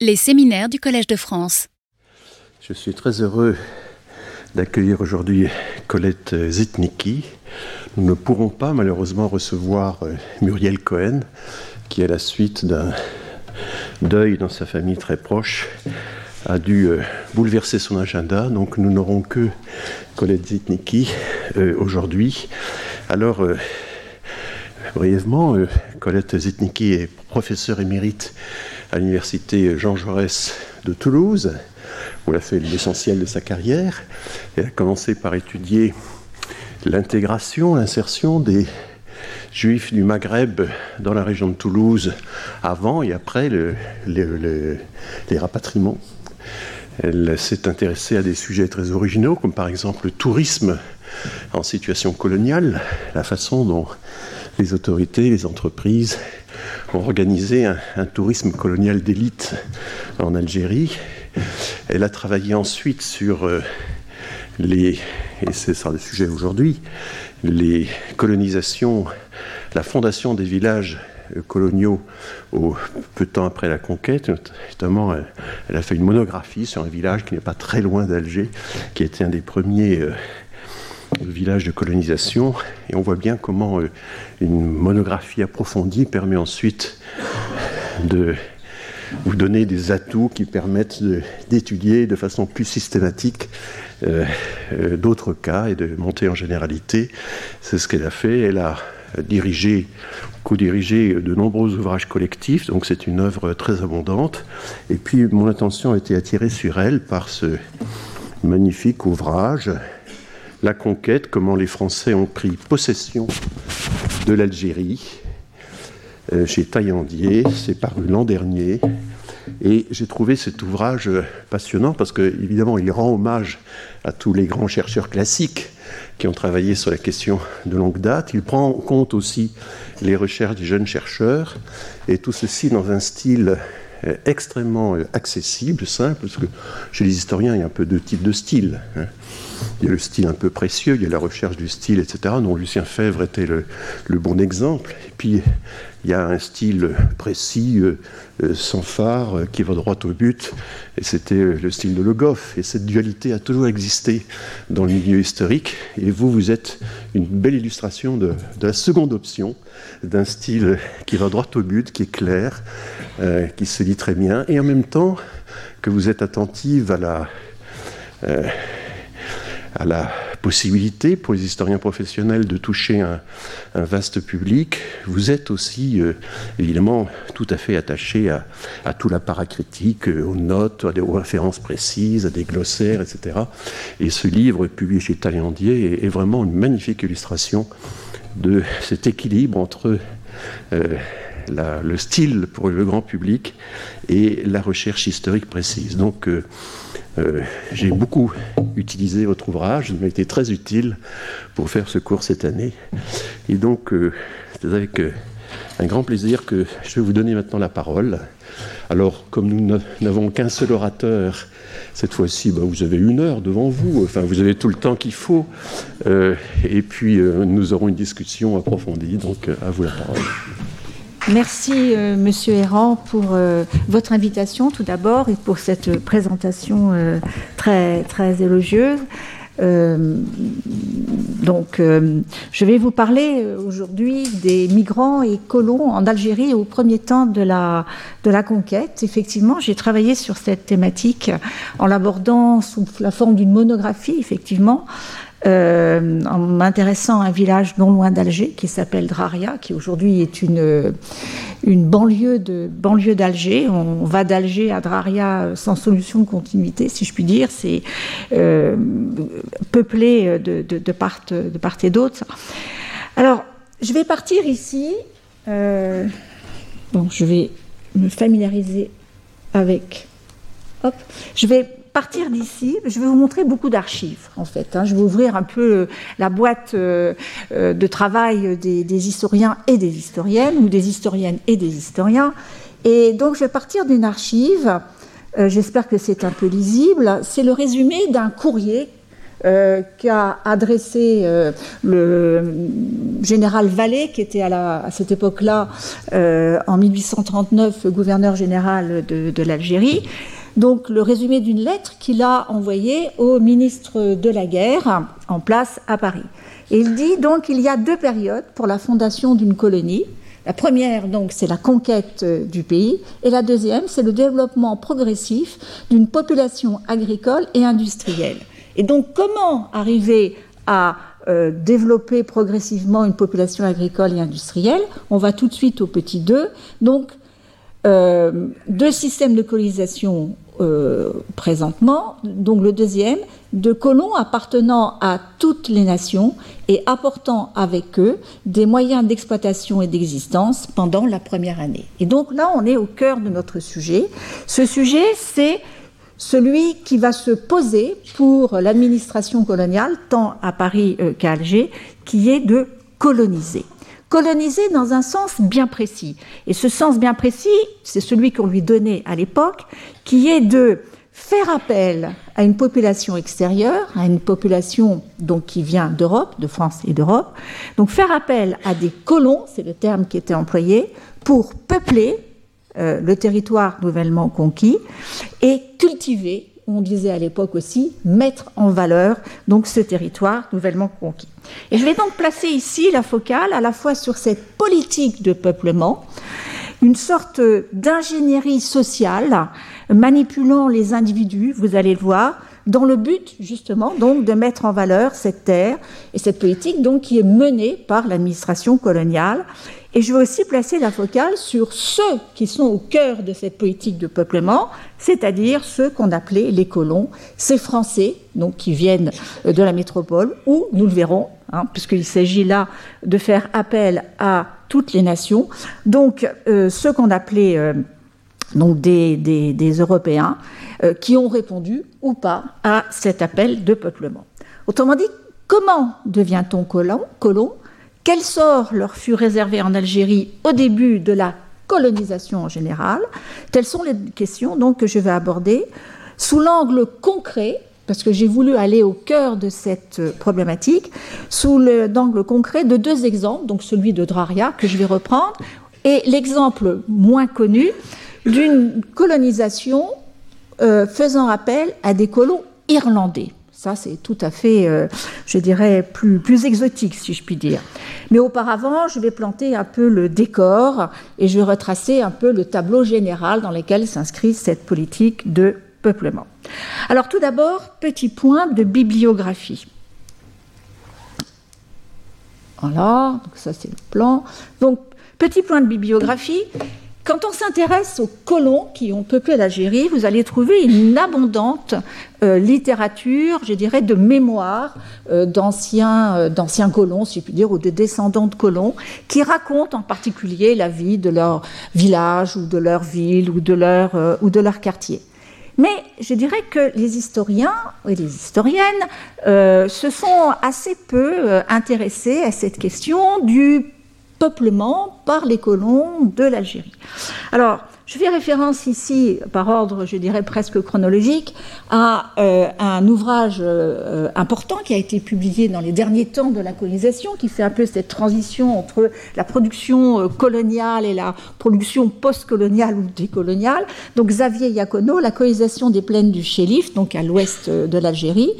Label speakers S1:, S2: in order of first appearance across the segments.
S1: Les séminaires du Collège de France.
S2: Je suis très heureux d'accueillir aujourd'hui Colette Zitnicki. Nous ne pourrons pas malheureusement recevoir euh, Muriel Cohen, qui à la suite d'un deuil dans sa famille très proche a dû euh, bouleverser son agenda. Donc nous n'aurons que Colette Zitnicki euh, aujourd'hui. Alors brièvement, Colette Zitnicki est professeure émérite à l'université Jean Jaurès de Toulouse, où elle a fait l'essentiel de sa carrière. Elle a commencé par étudier l'intégration, l'insertion des juifs du Maghreb dans la région de Toulouse avant et après les rapatriements. Elle s'est intéressée à des sujets très originaux, comme par exemple le tourisme en situation coloniale, la façon dont les autorités, les entreprises ont organisé un, tourisme colonial d'élite en Algérie. Elle a travaillé ensuite sur euh, les, et c'est ça le sujet aujourd'hui, les colonisations, la fondation des villages coloniaux au, peu de temps après la conquête. Notamment, elle, a fait une monographie sur un village qui n'est pas très loin d'Alger, qui était un des premiers euh, village de colonisation. Et on voit bien comment euh, une monographie approfondie permet ensuite de vous donner des atouts qui permettent d'étudier de, façon plus systématique euh, euh, d'autres cas et de monter en généralité. C'est ce qu'elle a fait. Elle a dirigé, co-dirigé de nombreux ouvrages collectifs, donc c'est une œuvre très abondante. Et puis mon attention a été attirée sur elle par ce magnifique ouvrage la conquête, comment les Français ont pris possession de l'Algérie euh, chez Taillandier. C'est paru l'an dernier. Et j'ai trouvé cet ouvrage passionnant parce que, évidemment, il rend hommage à tous les grands chercheurs classiques qui ont travaillé sur la question de longue date. Il prend en compte aussi les recherches des jeunes chercheurs et tout ceci dans un style extrêmement euh, accessible, simple, parce que chez les historiens, il y a un peu deux types de styles. Hein. Il y a le style un peu précieux, il y a la recherche du style, etc., dont Lucien Fèvre était le, bon exemple. Et puis, il y a un style précis, euh, euh, sans phare, euh, qui va droit au but, et c'était le style de Le Goff. Et cette dualité a toujours existé dans le milieu historique, et vous, vous êtes une belle illustration de, la seconde option, d'un style qui va droit au but, qui est clair, qui se lit très bien, et en même temps que vous êtes attentive à la à la possibilité pour les historiens professionnels de toucher un, vaste public, vous êtes aussi euh, évidemment tout à fait attaché à, tout l'apparat critique, euh, aux notes, aux références précises, à des glossaires, etc. Et ce livre publié chez Taillandier est, vraiment une magnifique illustration de cet équilibre entre euh, le style pour le grand public et la recherche historique précise. Donc, euh, j'ai beaucoup utilisé votre ouvrage, il m'a été très utile pour faire ce cours cette année. Et donc, euh, c'est avec un grand plaisir que je vais vous donner maintenant la parole. Alors, comme nous n'avons qu'un seul orateur, cette fois-ci, ben, vous avez une heure devant vous, enfin, vous avez tout le temps qu'il faut. et puis, nous aurons une discussion approfondie. Donc, à vous la parole.
S3: Merci, euh, Monsieur Errand, pour euh, votre invitation tout d'abord et pour cette présentation euh, très, très élogieuse. donc, je vais vous parler aujourd'hui des migrants et colons en Algérie au premier temps de la, de la conquête. Effectivement, j'ai travaillé sur cette thématique en l'abordant sous la forme d'une monographie, effectivement, euh, en m'intéressant à un village non loin d'Alger qui s'appelle Draria, qui aujourd'hui est une, une banlieue de banlieue d'Alger. On va d'Alger à Draria sans solution de continuité, si je puis dire. C'est euh, peuplé de, de, part, de part et d'autre. Alors, je vais partir ici. Euh, je vais me familiariser avec. Hop, je vais partir d'ici, je vais vous montrer beaucoup d'archives, en fait. Hein. Je vais ouvrir un peu euh, la boîte euh, euh, de travail des, historiens et des historiennes, ou des historiennes et des historiens. Et donc, je vais partir d'une archive. J'espère que c'est un peu lisible. C'est le résumé d'un courrier qu'a adressé le général Vallée, qui était à, cette époque-là, en 1839, gouverneur général de l'Algérie. Donc le résumé d'une lettre qu'il a envoyée au ministre de la guerre en place à Paris. Il dit donc qu'il y a deux périodes pour la fondation d'une colonie. La première, donc, c'est la conquête euh, du pays, et la deuxième, c'est le développement progressif d'une population agricole et industrielle. Et donc, comment arriver à euh, développer progressivement une population agricole et industrielle? On va tout de suite au petit 2. Donc, euh, deux systèmes de colonisation euh, présentement. Donc le deuxième, de colons appartenant à toutes les nations et apportant avec eux des moyens d'exploitation et d'existence pendant la première année. Et donc là, on est au cœur de notre sujet. Ce sujet, c'est celui qui va se poser pour l'administration coloniale, tant à Paris euh, qu'à Alger, qui est de coloniser coloniser dans un sens bien précis. Et ce sens bien précis, c'est celui qu'on lui donnait à l'époque, qui est de faire appel à une population extérieure, à une population donc qui vient d'Europe, de France et d'Europe, donc faire appel à des colons, c'est le terme qui était employé, pour peupler euh, le territoire nouvellement conquis et cultiver on disait à l'époque aussi, mettre en valeur donc ce territoire nouvellement conquis. Et je vais donc placer ici la focale à la fois sur cette politique de peuplement, une sorte d'ingénierie sociale manipulant les individus, vous allez le voir, dans le but justement donc de mettre en valeur cette terre et cette politique donc qui est menée par l'administration coloniale et je vais aussi placer la focale sur ceux qui sont au cœur de cette politique de peuplement, c'est-à-dire ceux qu'on appelait les colons, ces Français, donc qui viennent euh, de la métropole, ou nous le verrons, hein, puisqu'il s'agit là de faire appel à toutes les nations, donc euh, ceux qu'on appelait euh, donc des, Européens, qui ont répondu ou pas à cet appel de peuplement. Autrement dit, comment devient-on colon? Quel sort leur fut réservé en Algérie au début de la colonisation en général Telles sont les questions que je vais aborder sous l'angle concret, parce que j'ai voulu aller au cœur de cette problématique, sous l'angle concret de deux exemples, donc celui de Draria que je vais reprendre, et l'exemple moins connu d'une colonisation euh, faisant appel à des colons irlandais. Ça, c'est tout à fait, euh, je dirais, plus, plus exotique, si je puis dire. Mais auparavant, je vais planter un peu le décor et je vais retracer un peu le tableau général dans lequel s'inscrit cette politique de peuplement. Alors tout d'abord, petit point de bibliographie. Voilà, donc ça c'est le plan. Donc, petit point de bibliographie. Quand on s'intéresse aux colons qui ont peuplé l'Algérie, vous allez trouver une abondante euh, littérature, je dirais, de mémoire euh, euh, d'anciens, colons, si je puis dire, ou de descendants de colons, qui racontent en particulier la vie de leur village ou de leur ville ou de leur, ou de leur quartier. Mais je dirais que les historiens et les historiennes se sont assez peu intéressés à cette question du peuplement par les colons de l'Algérie. Je fais référence ici, par ordre, je dirais presque chronologique, à euh, un ouvrage euh, important qui a été publié dans les derniers temps de la colonisation, qui fait un peu cette transition entre la production euh, coloniale et la production post-coloniale ou décoloniale. Donc Xavier Iacono, La colonisation des plaines du Chélif, donc à l'ouest de l'Algérie.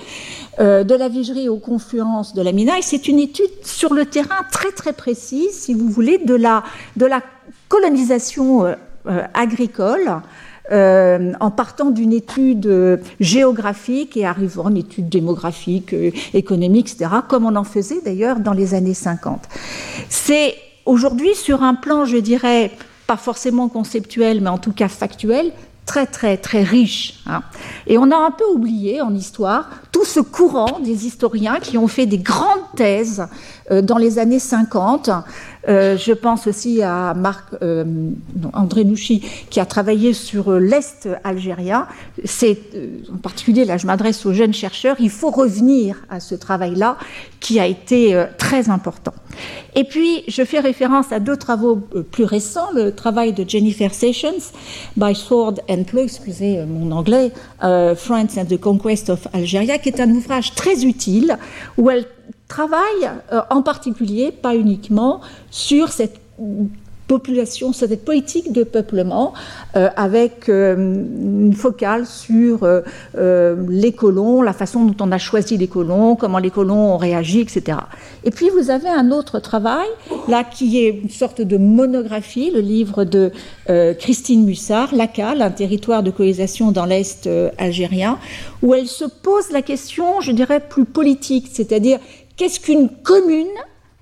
S3: Euh, de la Vigerie aux confluences de la Mina. Et c'est une étude sur le terrain très très précise, si vous voulez, de la, de la colonisation euh, euh, agricole. en partant d'une étude géographique et arrivant une étude démographique, économique, etc., comme on en faisait d'ailleurs dans les années 50. C'est aujourd'hui sur un plan, je dirais, pas forcément conceptuel, mais en tout cas factuel, très très très riche. Hein. Et on a un peu oublié en histoire tout ce courant des historiens qui ont fait des grandes thèses euh, dans les années 50 je pense aussi à Marc, André Nouchi, qui a travaillé sur l'Est algérien. C'est, en particulier, là je m'adresse aux jeunes chercheurs, il faut revenir à ce travail-là qui a été très important. Et puis, je fais référence à deux travaux plus récents, le travail de Jennifer Sessions, By Sword and Plough, excusez mon anglais, France and the Conquest of Algeria, qui est un ouvrage très utile où elle travaille euh, en particulier, pas uniquement, sur cette population, cette politique de peuplement, euh, avec euh, une focale sur les colons, la façon dont on a choisi les colons, comment les colons ont réagi, etc. Et puis vous avez un autre travail, là, qui est une sorte de monographie, le livre de Christine Mussard, Lacal, un territoire de colonisation dans l'Est algérien, où elle se pose la question, je dirais, plus politique, c'est-à-dire qu'est-ce qu'une commune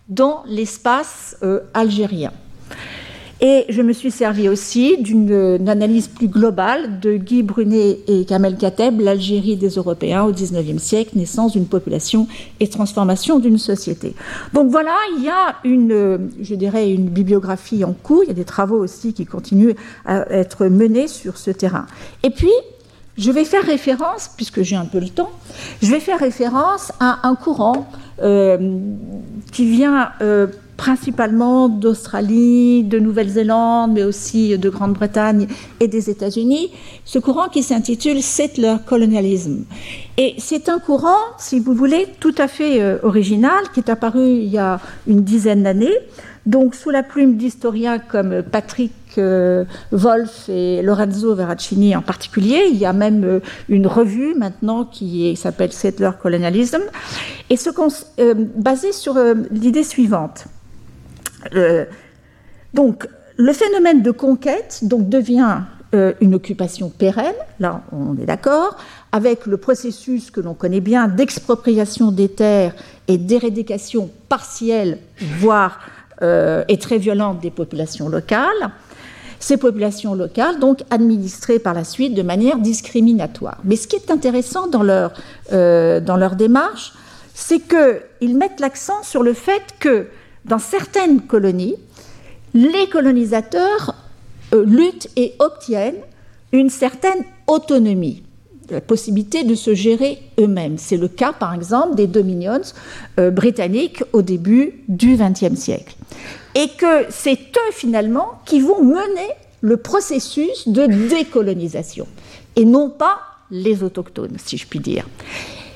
S3: dans l'espace euh, algérien? Et je me suis servi aussi d'une analyse plus globale de Guy Brunet et Kamel Kateb, l'Algérie des Européens au XIXe siècle, naissance d'une population et transformation d'une société. Donc voilà, il y a une, je dirais, une bibliographie en cours, il y a des travaux aussi qui continuent à être menés sur ce terrain. Et puis, je vais faire référence, puisque j'ai un peu le temps, je vais faire référence à un courant euh, qui vient euh, principalement d'Australie, de Nouvelle-Zélande, mais aussi de Grande-Bretagne et des États-Unis, ce courant qui s'intitule Settler Colonialism. Et c'est un courant, si vous voulez, tout à fait euh, original, qui est apparu il y a une dizaine d'années, donc sous la plume d'historiens comme Patrick euh, Wolf et Lorenzo Veracini en particulier. Il y a même euh, une revue maintenant qui s'appelle Settler Colonialism, et ce euh, basé sur l'idée suivante. donc, le phénomène de conquête donc, devient une occupation pérenne, là on est d'accord, avec le processus que l'on connaît bien d'expropriation des terres et d'éradication partielle, voire et très violente des populations locales ces populations locales, donc administrées par la suite de manière discriminatoire. Mais ce qui est intéressant dans leur, euh, démarche, c'est qu'ils mettent l'accent sur le fait que dans certaines colonies, les colonisateurs euh, luttent et obtiennent une certaine autonomie, la possibilité de se gérer eux-mêmes. C'est le cas, par exemple, des dominions euh, britanniques au début du XXe siècle et que c'est eux finalement qui vont mener le processus de décolonisation et non pas les autochtones, si je puis dire.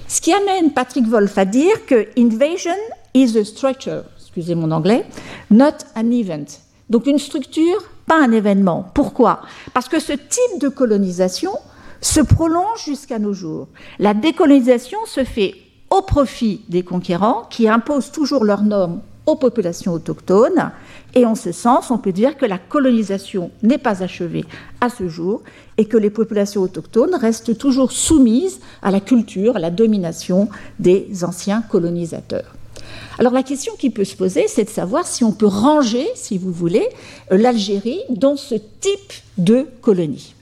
S3: Ce qui amène Patrick Wolf à dire que invasion is a structure, excusez mon anglais, not an event. Donc une structure, pas un événement. Pourquoi? Parce que ce type de colonisation se prolonge jusqu'à nos jours. La décolonisation se fait au profit des conquérants qui imposent toujours leurs normes aux populations autochtones. Et en ce sens, on peut dire que la colonisation n'est pas achevée à ce jour et que les populations autochtones restent toujours soumises à la culture, à la domination des anciens colonisateurs. Alors la question qui peut se poser, c'est de savoir si on peut ranger, si vous voulez, l'Algérie dans ce type de colonie.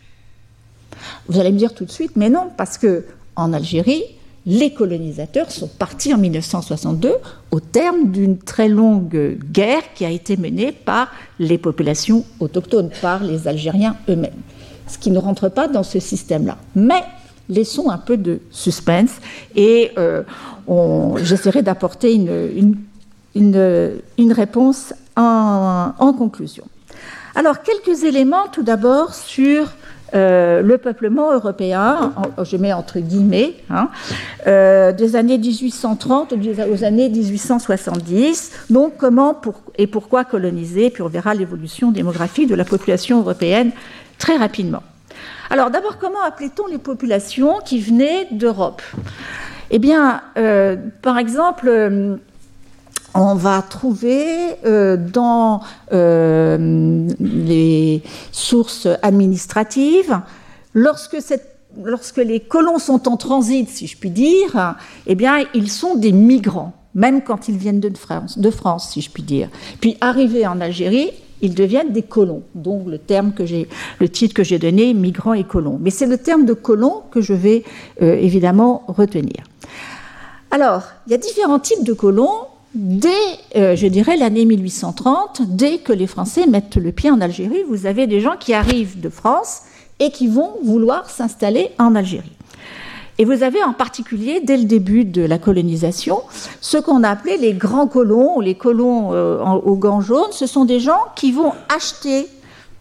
S3: Vous allez me dire tout de suite, mais non, parce que en Algérie, les colonisateurs sont partis en 1962 au terme d'une très longue guerre qui a été menée par les populations autochtones, par les Algériens eux-mêmes, ce qui ne rentre pas dans ce système-là. Mais laissons un peu de suspense et euh, j'essaierai d'apporter une, réponse en conclusion. Alors, quelques éléments tout d'abord sur euh, le peuplement européen, je mets entre guillemets, hein, euh, des années 1830 aux années 1870. Donc, comment et pourquoi coloniser? Puis on verra l'évolution démographique de la population européenne très rapidement. Alors, d'abord, comment appelait-on les populations qui venaient d'Europe? Eh bien, euh, par exemple, on va trouver euh, dans euh, les sources administratives, lorsque, les colons sont en transit, si je puis dire, eh bien, ils sont des migrants, même quand ils viennent de France, si je puis dire. Puis, arrivés en Algérie, ils deviennent des colons. Donc, le terme que j'ai, le titre que j'ai donné, migrants et colons. Mais c'est le terme de colons que je vais euh, évidemment retenir. Alors, il y a différents types de colons dès, euh, je dirais, l'année 1830, dès que les Français mettent le pied en Algérie, vous avez des gens qui arrivent de France et qui vont vouloir s'installer en Algérie. Et vous avez en particulier, dès le début de la colonisation, ce qu'on a appelé les grands colons, les colons euh, aux gants jaunes. Ce sont des gens qui vont acheter,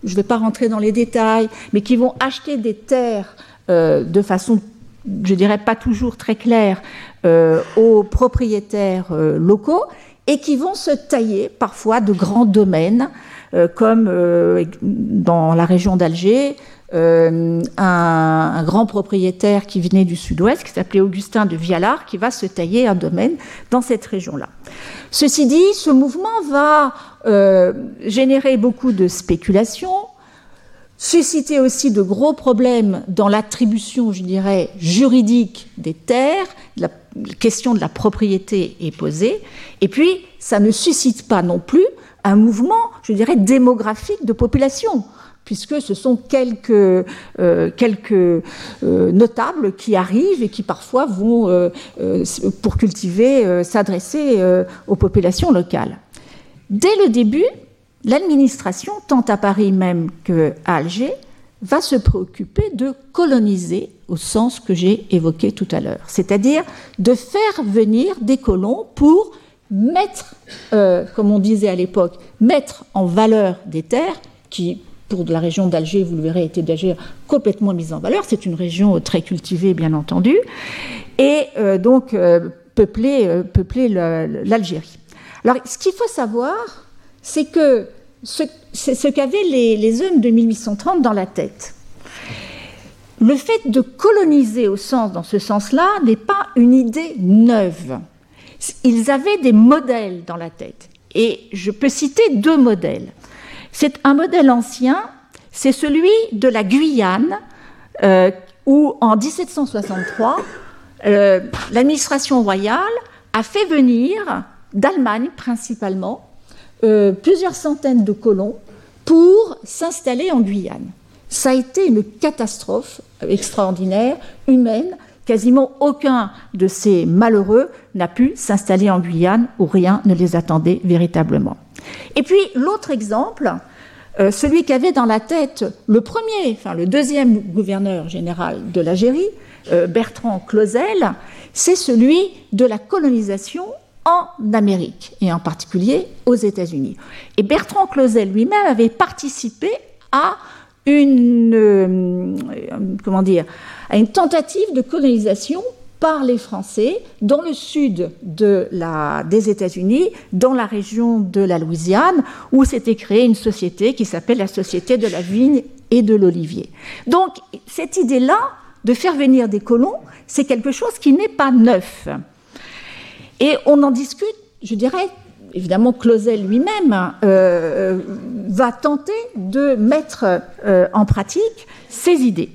S3: je ne vais pas rentrer dans les détails, mais qui vont acheter des terres euh, de façon, je dirais pas toujours très claire, euh, aux propriétaires locaux et qui vont se tailler parfois de grands domaines, comme dans la région d'Alger, euh, un, grand propriétaire qui venait du sud-ouest, qui s'appelait Augustin de Vialard, qui va se tailler un domaine dans cette région-là. Ceci dit, ce mouvement va euh, générer beaucoup de spéculations, susciter aussi de gros problèmes dans l'attribution, je dirais, juridique des terres, la question de la propriété est posée, et puis ça ne suscite pas non plus un mouvement, je dirais, démographique de population puisque ce sont quelques, euh, quelques euh, notables qui arrivent et qui parfois vont, euh, pour cultiver, s'adresser aux populations locales. Dès le début, l'administration, tant à Paris même qu'à Alger, va se préoccuper de coloniser au sens que j'ai évoqué tout à l'heure, c'est-à-dire de faire venir des colons pour mettre, comme on disait à l'époque, mettre en valeur des terres qui pour la région d'Alger, vous le verrez, était d'Alger complètement mise en valeur. C'est une région très cultivée, bien entendu, et euh, donc euh, peuplée, euh, l'Algérie. Alors, ce qu'il faut savoir, c'est que ce, ce qu'avaient les, les hommes de 1830 dans la tête. Le fait de coloniser au sens, dans ce sens-là, n'est pas une idée neuve. Ils avaient des modèles dans la tête. Et je peux citer deux modèles. C'est un modèle ancien, c'est celui de la Guyane, euh, où en 1763, euh, l'administration royale a fait venir d'Allemagne principalement euh, plusieurs centaines de colons pour s'installer en Guyane. Ça a été une catastrophe extraordinaire, humaine. Quasiment aucun de ces malheureux n'a pu s'installer en Guyane où rien ne les attendait véritablement. Et puis l'autre exemple, euh, celui qu'avait dans la tête le premier, enfin le deuxième gouverneur général de l'Algérie, euh, Bertrand Clausel, c'est celui de la colonisation en Amérique et en particulier aux États-Unis. Et Bertrand Clausel lui-même avait participé à une, euh, comment dire, à une tentative de colonisation par les Français dans le sud des États-Unis, dans la région de la Louisiane, où s'était créée une société qui s'appelle la Société de la vigne et de l'olivier. Donc cette idée-là de faire venir des colons, c'est quelque chose qui n'est pas neuf. Et on en discute, je dirais, évidemment, Clausel lui-même euh, va tenter de mettre euh, en pratique ces idées.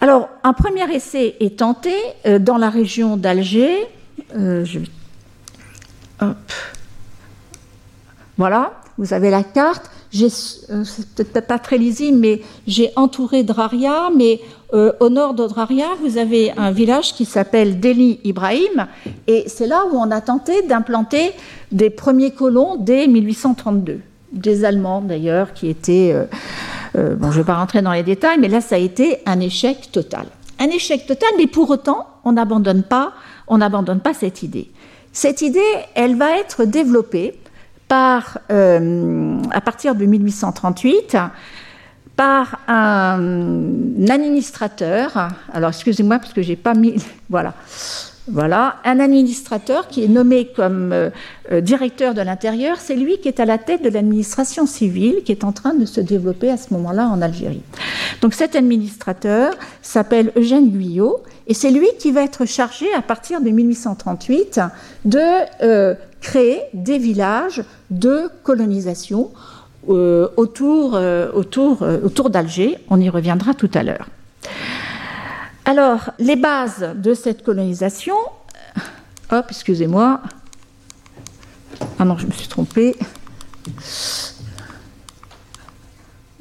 S3: Alors, un premier essai est tenté euh, dans la région d'Alger. Euh, voilà, vous avez la carte. Euh, c'est peut-être pas très lisible, mais j'ai entouré Draria, mais au nord de Draria, vous avez un village qui s'appelle Deli Ibrahim, et c'est là où on a tenté d'implanter des premiers colons dès 1832, des Allemands d'ailleurs, qui étaient euh, bon, je ne vais pas rentrer dans les détails, mais là, ça a été un échec total. Un échec total, mais pour autant, on n'abandonne pas, on n'abandonne pas cette idée. Cette idée, elle va être développée euh, à partir de 1838 par un administrateur. Alors, excusez-moi parce que j'ai pas mis. Voilà. Voilà, un administrateur qui est nommé comme euh, euh, directeur de l'intérieur, c'est lui qui est à la tête de l'administration civile qui est en train de se développer à ce moment-là en Algérie. Donc cet administrateur s'appelle Eugène Guyot et c'est lui qui va être chargé à partir de 1838 de créer des villages de colonisation autour, autour, autour d'Alger. On y reviendra tout à l'heure. Alors, les bases de cette colonisation, hop, excusez-moi. Ah non, je me suis trompée.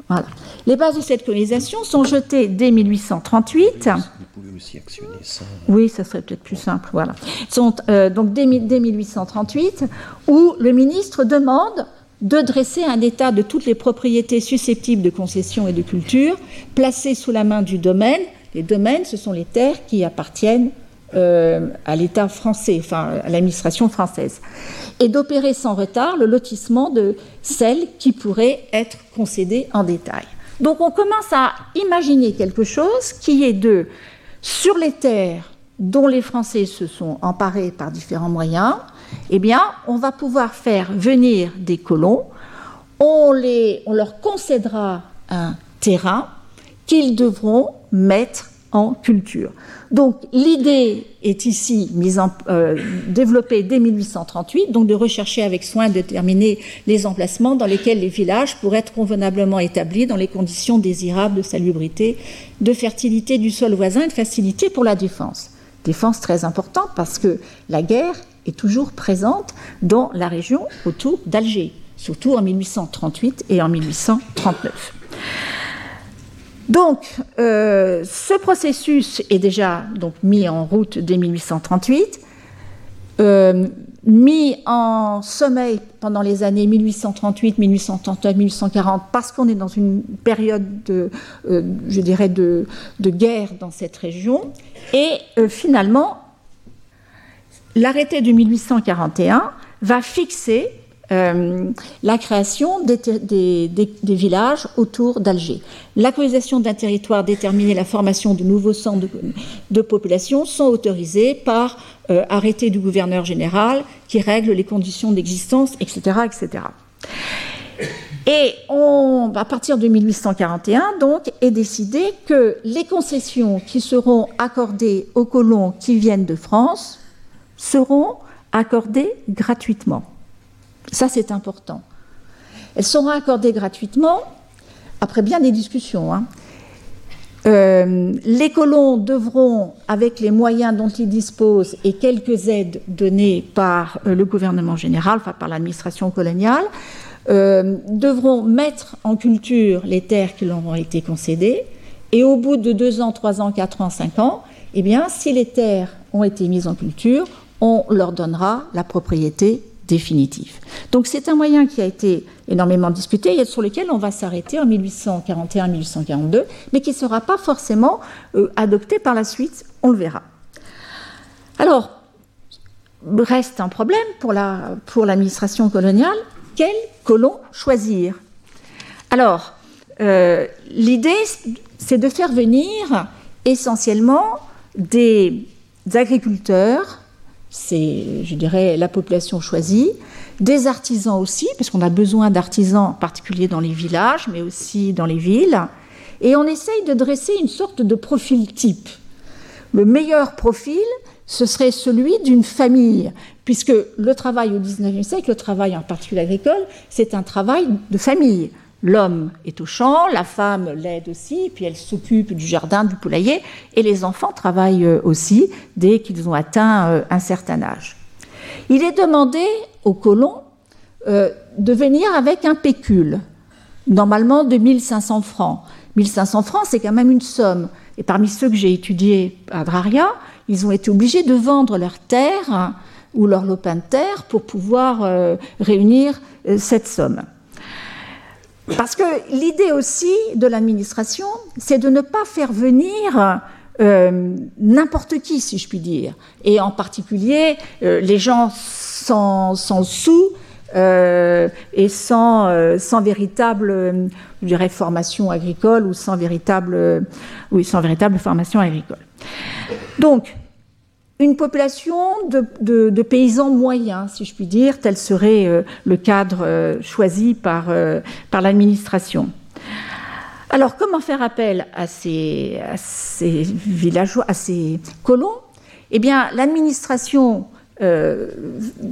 S3: Voilà. Les bases de cette colonisation sont jetées dès 1838. Vous pouvez
S2: aussi actionner ça.
S3: Oui, ça serait peut-être plus simple. Voilà. Sont, euh, donc dès, dès 1838, où le ministre demande de dresser un état de toutes les propriétés susceptibles de concession et de culture, placées sous la main du domaine. Les domaines, ce sont les terres qui appartiennent euh, à l'État français, enfin à l'administration française, et d'opérer sans retard le lotissement de celles qui pourraient être concédées en détail. Donc on commence à imaginer quelque chose qui est de, sur les terres dont les Français se sont emparés par différents moyens, eh bien, on va pouvoir faire venir des colons, on, on leur concédera un terrain qu'ils devront mettre culture. Donc l'idée est ici mise euh, développée dès 1838, donc de rechercher avec soin de déterminer les emplacements dans lesquels les villages pourraient être convenablement établis dans les conditions désirables de salubrité, de fertilité du sol voisin et de facilité pour la défense. Défense très importante parce que la guerre est toujours présente dans la région autour d'Alger, surtout en 1838 et en 1839. Donc, euh, ce processus est déjà mis en route dès 1838, euh, mis en sommeil pendant les années 1838, 1839, 1840, parce qu'on est dans une période de, euh, je dirais, de, guerre dans cette région. Et finalement, l'arrêté de 1841 va fixer euh, la création des, villages autour d'Alger. L'acquisition d'un territoire déterminé la formation de nouveaux centres de, population sont autorisés par euh, arrêté du gouverneur général qui règle les conditions d'existence, etc.. Et à partir de 1841, donc, est décidé que les concessions qui seront accordées aux colons qui viennent de France seront accordées gratuitement. Ça, c'est important. Elles seront accordées gratuitement, après bien des discussions. Hein. Euh, les colons devront, avec les moyens dont ils disposent et quelques aides données par euh, le gouvernement général, enfin par l'administration coloniale, euh, devront mettre en culture les terres qui leur ont été concédées. Et au bout de deux ans, trois ans, quatre ans, cinq ans, eh bien, si les terres ont été mises en culture, on leur donnera la propriété Donc c'est un moyen qui a été énormément discuté et sur lequel on va s'arrêter en 1841-1842, mais qui ne sera pas forcément euh, adopté par la suite, on le verra. Alors, reste un problème pour l'administration la, pour coloniale, quel colon choisir? Alors, euh, l'idée, c'est de faire venir essentiellement des agriculteurs c'est, je dirais, la population choisie, des artisans aussi, parce qu'on a besoin d'artisans, en particulier dans les villages, mais aussi dans les villes, et on essaye de dresser une sorte de profil type. Le meilleur profil, ce serait celui d'une famille, puisque le travail au XIXe siècle, le travail en particulier agricole, c'est un travail de famille. L'homme est au champ, la femme l'aide aussi, puis elle s'occupe du jardin, du poulailler, et les enfants travaillent euh, aussi dès qu'ils ont atteint euh, un certain âge. Il est demandé aux colons euh, de venir avec un pécule, normalement de 1500 francs. 1500 francs, c'est quand même une somme. Et parmi ceux que j'ai étudiés à Draria, ils ont été obligés de vendre leurs terres hein, ou leur lopin de terre pour pouvoir réunir cette somme. Parce que l'idée aussi de l'administration, c'est de ne pas faire venir euh, n'importe qui, si je puis dire, et en particulier euh, les gens sans, sous euh, et sans, sans véritable, je dirais, formation agricole ou sans véritable, oui, sans véritable formation agricole. Donc, une population de, paysans moyens, si je puis dire, tel serait euh, le cadre euh, choisi par, euh, par l'administration. Alors, comment faire appel à ces villageois, à ces colons? Eh bien, l'administration euh,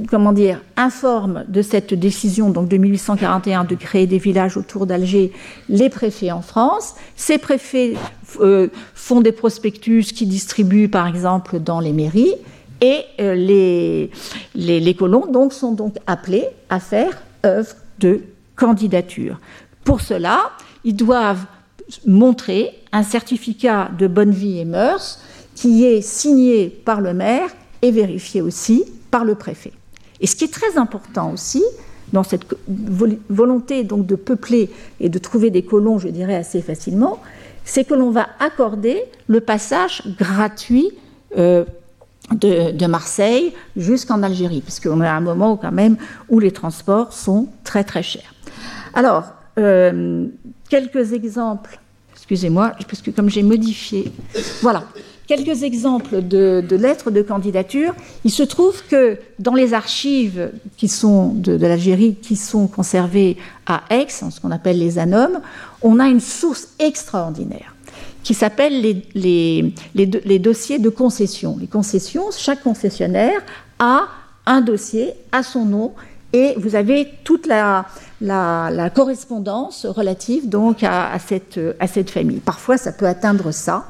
S3: comment dire, informe de cette décision donc de 1841 de créer des villages autour d'Alger les préfets en France. Ces préfets euh, font des prospectus qui distribuent par exemple dans les mairies et euh, les, les, colons donc sont donc appelés à faire œuvre de candidature. Pour cela, ils doivent montrer un certificat de bonne vie et mœurs qui est signé par le maire et vérifié aussi par le préfet. Et ce qui est très important aussi, dans cette volonté donc de peupler et de trouver des colons, je dirais assez facilement, c'est que l'on va accorder le passage gratuit euh, de, Marseille jusqu'en Algérie, puisqu'on est à un moment où, quand même où les transports sont très très chers. Alors, euh, quelques exemples, excusez-moi, parce que comme j'ai modifié, voilà, quelques exemples de, lettres de candidature. Il se trouve que dans les archives de, l'Algérie, qui sont conservées à Aix, ce qu'on appelle les anomes, on a une source extraordinaire qui s'appelle les, les, dossiers de concession. Les concessions, chaque concessionnaire a un dossier à son nom et vous avez toute la, correspondance relative donc à, cette, famille. Parfois, ça peut atteindre ça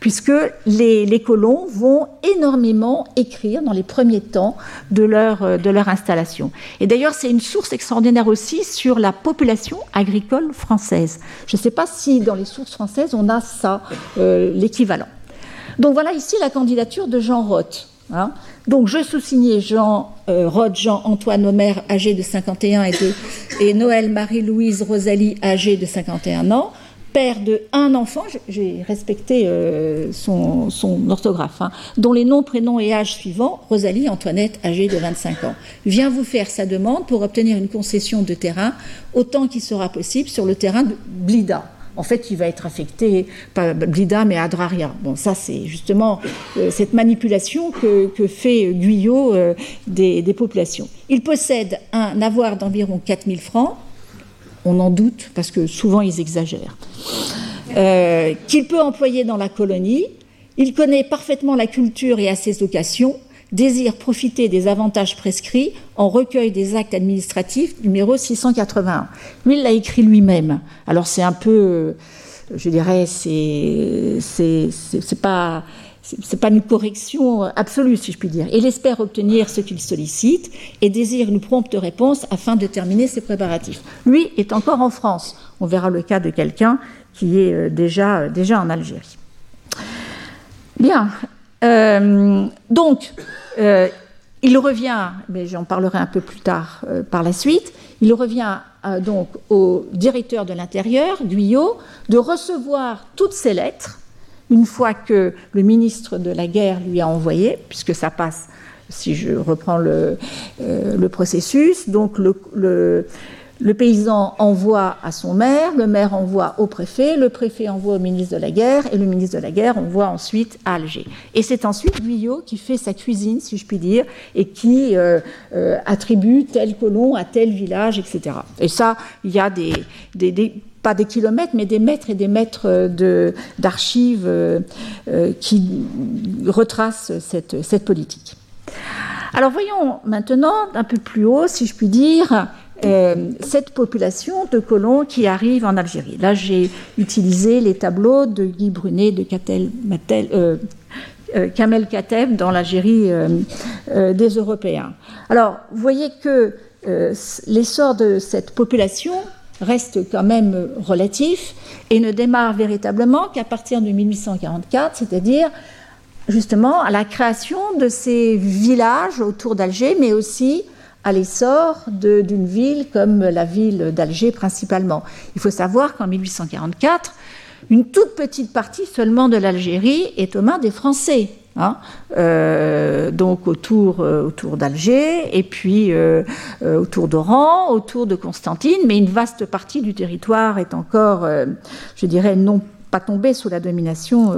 S3: puisque les, colons vont énormément écrire dans les premiers temps de leur, de leur installation. Et d'ailleurs, c'est une source extraordinaire aussi sur la population agricole française. Je ne sais pas si dans les sources françaises, on a ça, euh, l'équivalent. Donc voilà ici la candidature de Jean Roth. Hein. Donc je sous-signais Jean euh, Roth, Jean-Antoine Homer, âgé de 51 et, et Noël Marie-Louise Rosalie, âgée de 51 ans père de un enfant, j'ai respecté euh, son, orthographe, hein, dont les noms, prénoms et âges suivants, Rosalie Antoinette, âgée de 25 ans, vient vous faire sa demande pour obtenir une concession de terrain autant qu'il sera possible sur le terrain de Blida. En fait, il va être affecté, pas Blida, mais Adraria. Bon, ça, c'est justement euh, cette manipulation que, fait Guyot euh, des, des populations. Il possède un avoir d'environ 4000 francs, on en doute parce que souvent ils exagèrent, euh, qu'il peut employer dans la colonie. Il connaît parfaitement la culture et à ses occasions, désire profiter des avantages prescrits en recueil des actes administratifs numéro 681. Lui, il l'a écrit lui-même. Alors c'est un peu, je dirais, c'est, pas pas une correction absolue, si je puis dire. Il espère obtenir ce qu'il sollicite et désire une prompte réponse afin de terminer ses préparatifs. Lui est encore en France. On verra le cas de quelqu'un qui est euh, déjà, déjà en Algérie. Bien. Euh, donc, euh, il revient, mais j'en parlerai un peu plus tard par la suite, il revient donc au directeur de l'Intérieur, Guyot, de recevoir toutes ces lettres une fois que le ministre de la Guerre lui a envoyé, puisque ça passe, si je reprends le, euh, processus, donc le, paysan envoie à son maire, le maire envoie au préfet, le préfet envoie au ministre de la Guerre, et le ministre de la Guerre envoie ensuite à Alger. Et c'est ensuite Guyot qui fait sa cuisine, si je puis dire, et qui euh, euh, attribue tel colon à tel village, etc. Et ça, il y a des pas des kilomètres, mais des mètres et des mètres d'archives euh, euh, qui retracent cette, cette, politique. Alors voyons maintenant un peu plus haut, si je puis dire, euh, cette population de colons qui arrive en Algérie. Là, j'ai utilisé les tableaux de Guy Brunet, de Kamel Kateb dans l'Algérie des Européens. Alors, vous voyez que l'essor de cette population reste quand même relatif et ne démarre véritablement qu'à partir de 1844, c'est-à-dire justement à la création de ces villages autour d'Alger, mais aussi à l'essor d'une ville comme la ville d'Alger principalement. Il faut savoir qu'en 1844, une toute petite partie seulement de l'Algérie est aux mains des Français. Hein, euh, donc autour, euh, autour d'Alger, et puis euh, autour d'Oran, autour de Constantine, mais une vaste partie du territoire est encore, je dirais, non pas tombée sous la domination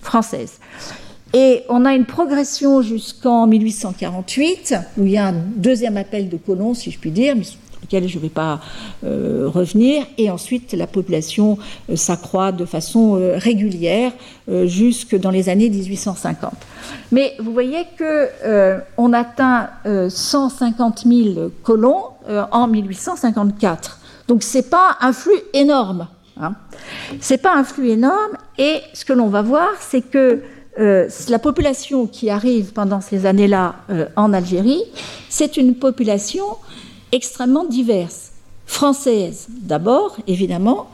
S3: française. Et on a une progression jusqu'en 1848, où il y a un deuxième appel de colons, si je puis dire, je ne vais pas euh, revenir. Et ensuite, la population euh, s'accroît de façon euh, régulière jusque dans les années 1850. Mais vous voyez que on atteint 150 000 colons en 1854. Donc c'est pas un flux énorme. Hein. C'est pas un flux énorme. Et ce que l'on va voir, c'est que la population qui arrive pendant ces années-là en Algérie, c'est une population extrêmement diverses. Françaises d'abord, évidemment,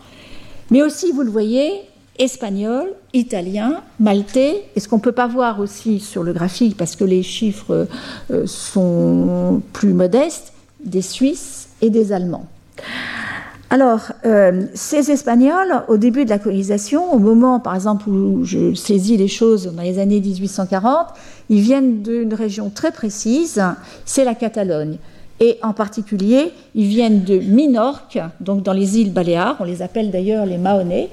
S3: mais aussi, vous le voyez, espagnol, italien, maltais, et ce qu'on ne peut pas voir aussi sur le graphique parce que les chiffres euh, sont plus modestes, des Suisses et des Allemands. Alors, euh, ces Espagnols, au début de la colonisation, au moment, par exemple, où je saisis les choses dans les années 1840, ils viennent d'une région très précise, c'est la Catalogne. Et en particulier, ils viennent de Minorque, donc dans les îles Baléares, on les appelle d'ailleurs les Mahonnais.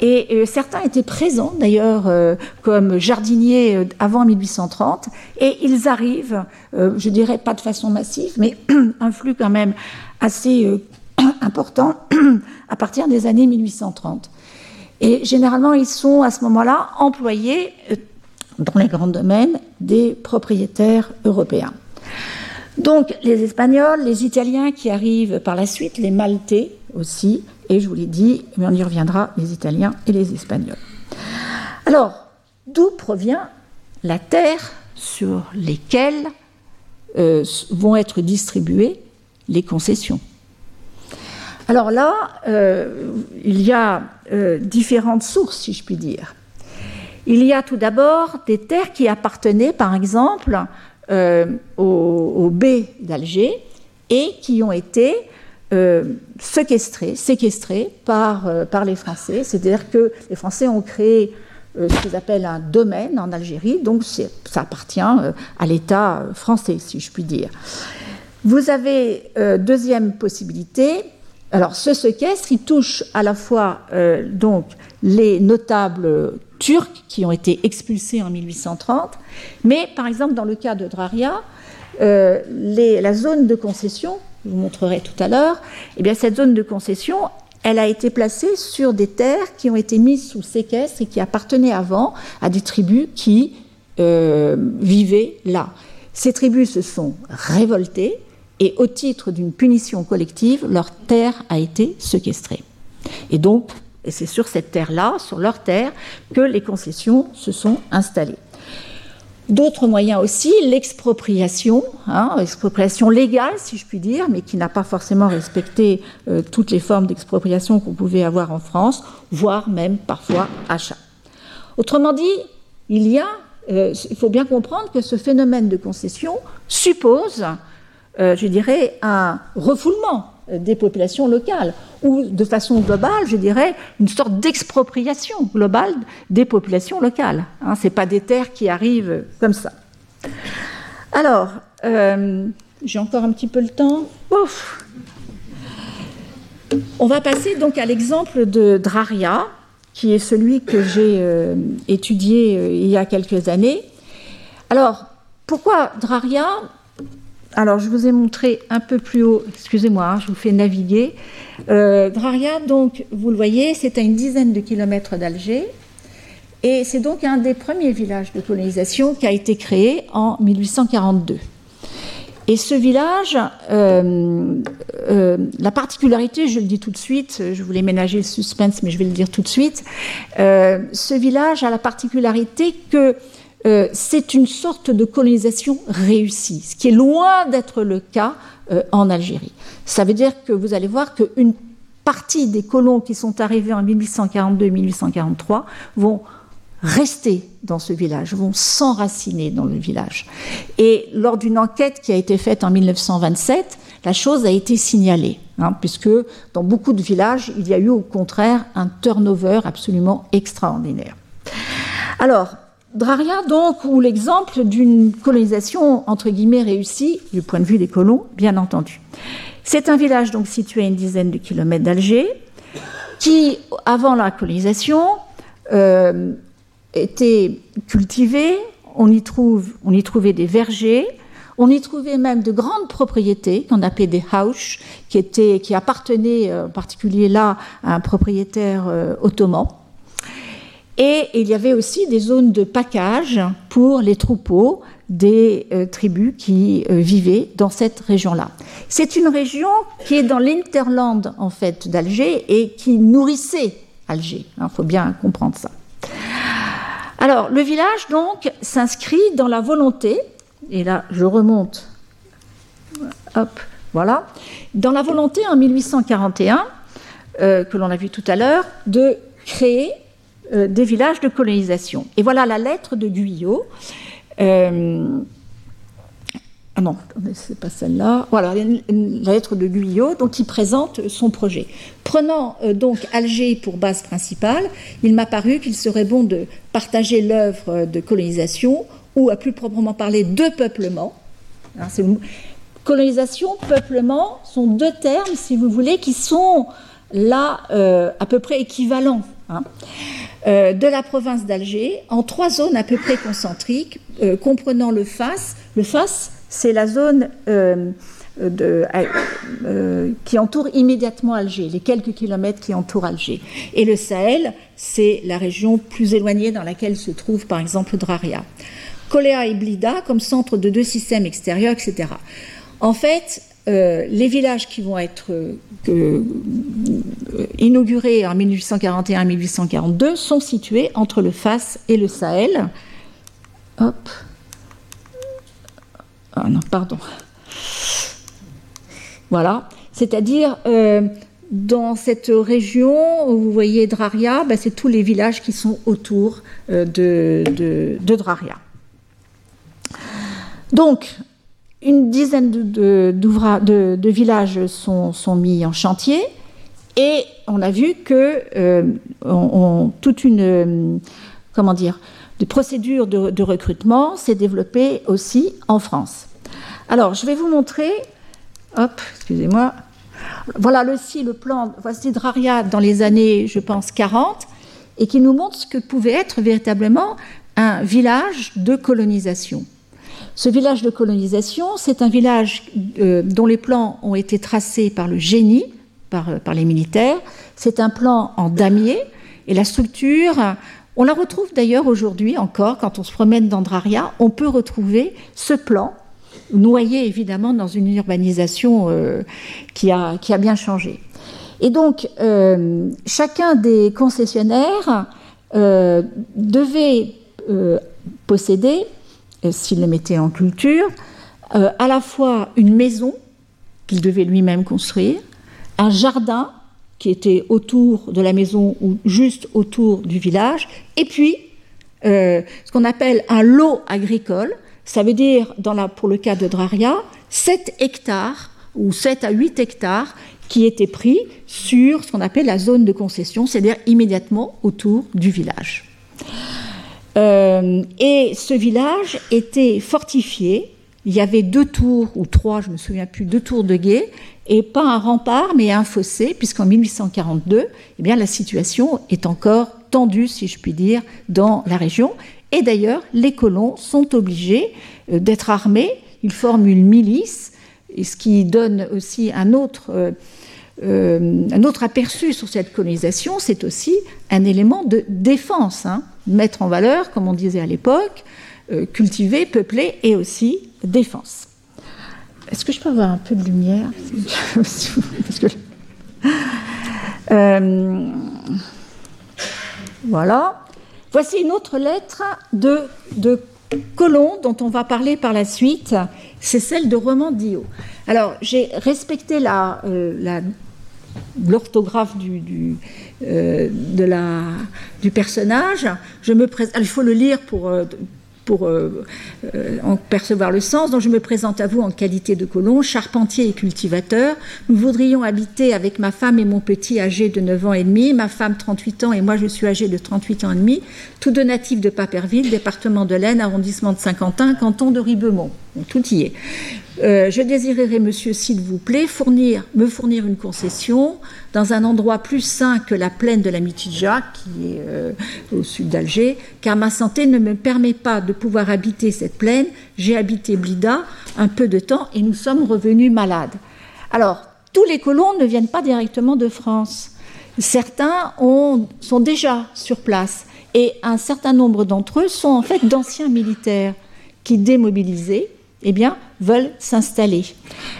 S3: Et euh, certains étaient présents d'ailleurs euh, comme jardiniers avant 1830. Et ils arrivent, je dirais pas de façon massive, mais un flux quand même assez important à partir des années 1830. Et généralement, ils sont à ce moment-là employés euh, dans les grands domaines des propriétaires européens. Donc les Espagnols, les Italiens qui arrivent par la suite, les Maltais aussi, et je vous l'ai dit, mais on y reviendra, les Italiens et les Espagnols. Alors, d'où provient la terre sur lesquelles euh, vont être distribuées les concessions? Alors là, euh, il y a euh, différentes sources, si je puis dire. Il y a tout d'abord des terres qui appartenaient, par exemple, euh, au, B d'Alger et qui ont été séquestrées, séquestrées par, par les Français. C'est-à-dire que les Français ont créé ce qu'ils appellent un domaine en Algérie, donc ça appartient à l'État français, si je puis dire. Vous avez, deuxième possibilité, alors, ce séquestre, il touche à la fois euh, donc les notables turcs qui ont été expulsés en 1830, mais par exemple dans le cas de Draria, euh, la zone de concession, je vous montrerai tout à l'heure, eh bien cette zone de concession, elle a été placée sur des terres qui ont été mises sous séquestre et qui appartenaient avant à des tribus qui euh, vivaient là. Ces tribus se sont révoltées, et au titre d'une punition collective, leur terre a été séquestrée. Et donc, c'est sur cette terre-là, sur leur terre, que les concessions se sont installées. D'autres moyens aussi, l'expropriation, hein, expropriation légale si je puis dire, mais qui n'a pas forcément respecté euh, toutes les formes d'expropriation qu'on pouvait avoir en France, voire même parfois achat. Autrement dit, il y a, euh, il faut bien comprendre que ce phénomène de concession suppose euh, je dirais, un refoulement des populations locales, ou de façon globale, je dirais, une sorte d'expropriation globale des populations locales. Hein, Ce n'est pas des terres qui arrivent comme ça. Alors, euh, j'ai encore un petit peu le temps. On va passer donc à l'exemple de Draria, qui est celui que j'ai euh, étudié il y a quelques années. Alors, pourquoi Draria? Alors, je vous ai montré un peu plus haut, excusez-moi, hein, je vous fais naviguer. Euh, Draria, donc, vous le voyez, c'est à une dizaine de kilomètres d'Alger. Et c'est donc un des premiers villages de colonisation qui a été créé en 1842. Et ce village, euh, euh, la particularité, je le dis tout de suite, je voulais ménager le suspense, mais je vais le dire tout de suite, ce village a la particularité que euh, c'est une sorte de colonisation réussie, ce qui est loin d'être le cas euh, en Algérie. Ça veut dire que vous allez voir qu'une partie des colons qui sont arrivés en 1842-1843 vont rester dans ce village, vont s'enraciner dans le village. Et lors d'une enquête qui a été faite en 1927, la chose a été signalée, hein, puisque dans beaucoup de villages, il y a eu au contraire un turnover absolument extraordinaire. Alors, Draria, donc, ou l'exemple d'une colonisation, entre guillemets, réussie, du point de vue des colons, bien entendu. C'est un village, donc, situé à une dizaine de kilomètres d'Alger, qui, avant la colonisation, euh, était cultivé, on y, trouvait des vergers, on y trouvait même de grandes propriétés qu'on appelait des haush, qui, appartenaient en particulier là à un propriétaire euh, ottoman. Et il y avait aussi des zones de package pour les troupeaux des euh, tribus qui euh, vivaient dans cette région-là. C'est une région qui est dans l'interland en fait d'Alger et qui nourrissait Alger. Il hein, faut bien comprendre ça. Alors le village donc s'inscrit dans la volonté, et là je remonte, hop, voilà, dans la volonté en 1841 euh, que l'on a vu tout à l'heure de créer des villages de colonisation. Et voilà la lettre de Guyot. Ah non, c'est pas celle-là. Voilà, la lettre de Guyot, donc il présente son projet. Prenant euh, donc Alger pour base principale, il m'a paru qu'il serait bon de partager l'œuvre de colonisation, ou à plus proprement parler de peuplement. Colonisation, peuplement sont deux termes, si vous voulez, qui sont là euh, à peu près équivalents. Hein. Euh, de la province d'Alger en trois zones à peu près concentriques, comprenant le FAS. Le FAS, c'est la zone euh, euh, qui entoure immédiatement Alger, les quelques kilomètres qui entourent Alger. Et le Sahel, c'est la région plus éloignée dans laquelle se trouve par exemple Draria. Koléa et Blida comme centre de deux systèmes extérieurs, etc. En fait, euh, les villages qui vont être inaugurés en 1841-1842 sont situés entre le Fas et le Sahel. Hop. Ah non, pardon. Voilà, c'est-à-dire euh, dans cette région, vous voyez Draria, ben, c'est tous les villages qui sont autour euh, de, Draria. Donc, une dizaine de, villages sont, mis en chantier et on a vu que euh, toute une, comment dire, de procédure de recrutement s'est développée aussi en France. Alors, je vais vous montrer. Hop, excusez-moi. Voilà aussi le plan, voici Draria dans les années, je pense, 40, et qui nous montre ce que pouvait être véritablement un village de colonisation. Ce village de colonisation, c'est un village euh, dont les plans ont été tracés par le génie, par, euh, par les militaires. C'est un plan en damier, et la structure, on la retrouve d'ailleurs aujourd'hui encore, quand on se promène dans Draria, on peut retrouver ce plan noyé évidemment dans une urbanisation euh, qui, a, bien changé. Et donc, chacun des concessionnaires devait posséder, s'il le mettait en culture, à la fois une maison qu'il devait lui-même construire, un jardin qui était autour de la maison ou juste autour du village, et puis ce qu'on appelle un lot agricole, ça veut dire, pour le cas de Draria, 7 hectares ou 7 à 8 hectares qui étaient pris sur ce qu'on appelle la zone de concession, c'est-à-dire immédiatement autour du village. Euh, et ce village était fortifié. Il y avait deux tours, ou trois, je ne me souviens plus, deux tours de guet, et pas un rempart, mais un fossé, puisqu'en 1842, eh bien, la situation est encore tendue, si je puis dire, dans la région. Et d'ailleurs, les colons sont obligés euh, d'être armés, ils forment une milice, ce qui donne aussi un autre, euh, un autre aperçu sur cette colonisation, c'est aussi un élément de défense, hein. Mettre en valeur, comme on disait à l'époque, cultiver, peupler et aussi défense. Est-ce que je peux avoir un peu de lumière Voilà. Voici une autre lettre de, de Colomb dont on va parler par la suite. C'est celle de Roman Dio. Alors, j'ai respecté la, euh, l'orthographe du, du, euh, de la, du personnage. Je me il faut le lire pour, euh, pour euh, en percevoir le sens. Donc je me présente à vous en qualité de colon, charpentier et cultivateur. Nous voudrions habiter avec ma femme et mon petit âgé de 9 ans et demi, ma femme 38 ans et moi je suis âgé de 38 ans et demi, tous deux natifs de Paperville, département de l'Aisne, arrondissement de Saint-Quentin, canton de Ribemont. tout y est. Euh, je désirerais, monsieur, s'il vous plaît, me fournir une concession dans un endroit plus sain que la plaine de la Mitidja, qui est euh, au sud d'Alger, car ma santé ne me permet pas de pouvoir habiter cette plaine. J'ai habité Blida un peu de temps et nous sommes revenus malades. Alors, tous les colons ne viennent pas directement de France. Certains sont déjà sur place et un certain nombre d'entre eux sont en fait d'anciens militaires qui, démobilisés, eh bien, veulent s'installer.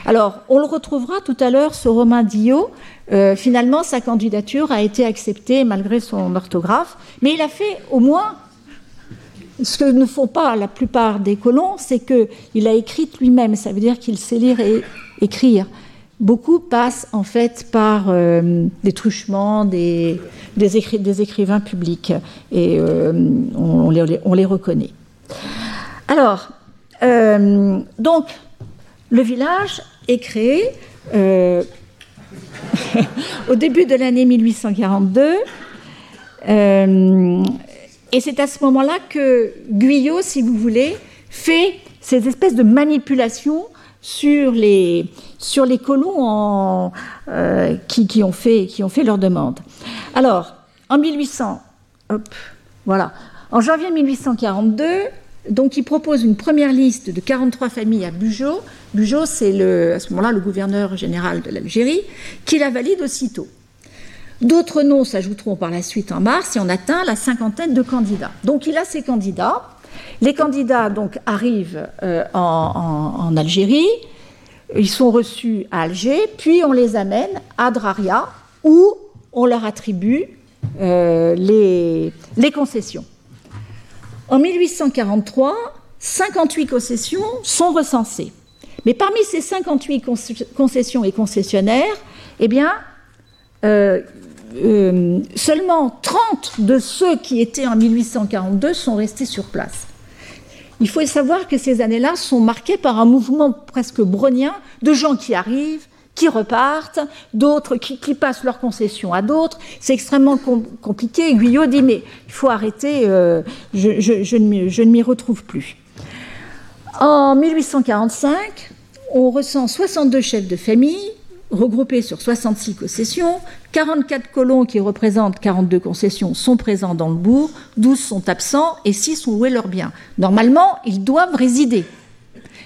S3: Alors, on le retrouvera tout à l'heure, ce Romain Dio. Euh, finalement, sa candidature a été acceptée malgré son orthographe, mais il a fait au moins ce que ne font pas la plupart des colons, c'est qu'il a écrit lui-même. Ça veut dire qu'il sait lire et écrire. beaucoup passent en fait par euh, des truchements des, écrivains publics et euh, on, les, reconnaît. Alors, euh, donc, le village est créé au début de l'année 1842 et c'est à ce moment-là que Guyot, si vous voulez, fait ces espèces de manipulations sur les, sur les colons euh, qui, ont fait, qui ont fait leur demande. Alors, en 1800, voilà, en janvier 1842, donc il propose une première liste de 43 familles à Bugeaud. Bugeaud, c'est à ce moment-là le gouverneur général de l'Algérie, qui la valide aussitôt. D'autres noms s'ajouteront par la suite en mars et on atteint la cinquantaine de candidats. Donc il a ses candidats. Les candidats arrivent euh, en, Algérie, ils sont reçus à Alger, puis on les amène à Draria où on leur attribue euh, les concessions. En 1843, 58 concessions sont recensées. Mais parmi ces 58 concessions et concessionnaires, eh bien, euh, seulement 30 de ceux qui étaient en 1842 sont restés sur place. Il faut savoir que ces années-là sont marquées par un mouvement presque brownien de gens qui arrivent, qui repartent, d'autres qui, passent leurs concessions à d'autres. C'est extrêmement compliqué. Guyot dit mais il faut arrêter, euh, je, je ne m'y retrouve plus. En 1845, on ressent 62 chefs de famille, regroupés sur 66 concessions. 44 colons qui représentent 42 concessions sont présents dans le bourg, 12 sont absents et 6 ont loué leurs biens. Normalement, ils doivent résider.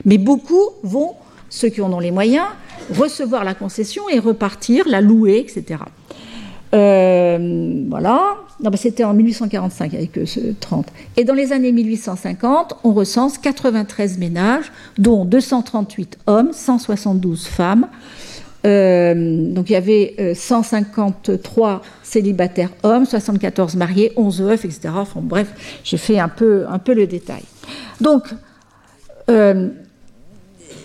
S3: Mais beaucoup vont, ceux qui en ont les moyens, recevoir la concession et repartir, la louer, etc. Euh, voilà. C'était en 1845 avec ce 30. Et dans les années 1850, on recense 93 ménages, dont 238 hommes, 172 femmes. Euh, donc il y avait 153 euh, célibataires hommes, 74 mariés, 11 veufs, etc. Enfin, bref, j'ai fait un peu, un peu le détail. Donc, euh,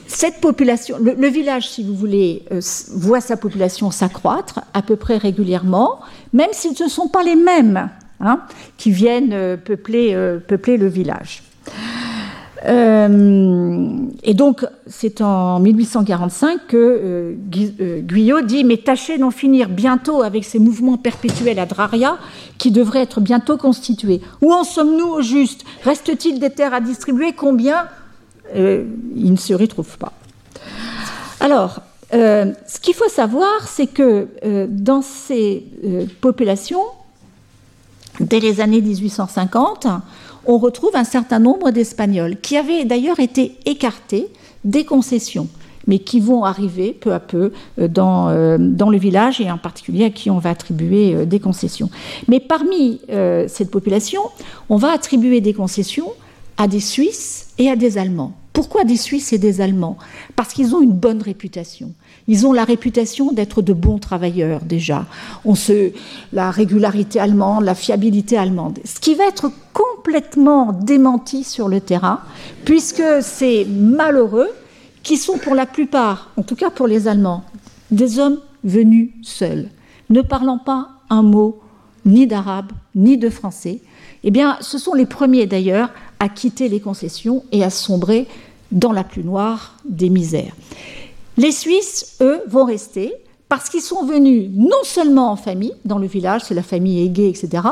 S3: cette population, le, village, si vous voulez, voit sa population s'accroître à peu près régulièrement, même si ce ne sont pas les mêmes hein, qui viennent peupler, peupler le village. Euh, et donc, c'est en 1845 que euh, euh, Guyot dit Mais tâchez d'en finir bientôt avec ces mouvements perpétuels à Draria qui devraient être bientôt constitués. Où en sommes-nous au juste? Reste-t-il des terres à distribuer? Combien Il ne se retrouve pas. Alors, ce qu'il faut savoir, c'est que dans ces populations, dès les années 1850, on retrouve un certain nombre d'Espagnols qui avaient d'ailleurs été écartés des concessions mais qui vont arriver peu à peu euh, dans, euh, dans le village et en particulier à qui on va attribuer euh, des concessions. Mais parmi cette population, on va attribuer des concessions à des Suisses et à des Allemands. Pourquoi des Suisses et des Allemands Parce qu'ils ont une bonne réputation. Ils ont la réputation d'être de bons travailleurs déjà. On se, la régularité allemande, la fiabilité allemande. Ce qui va être complètement démenti sur le terrain, puisque c'est malheureux qui sont pour la plupart, en tout cas pour les Allemands, des hommes venus seuls, ne parlant pas un mot ni d'arabe ni de français. Eh bien, ce sont les premiers d'ailleurs à quitter les concessions et à sombrer dans la plus noire des misères. Les Suisses, eux, vont rester parce qu'ils sont venus non seulement en famille, dans le village, c'est la famille aiguë, etc.,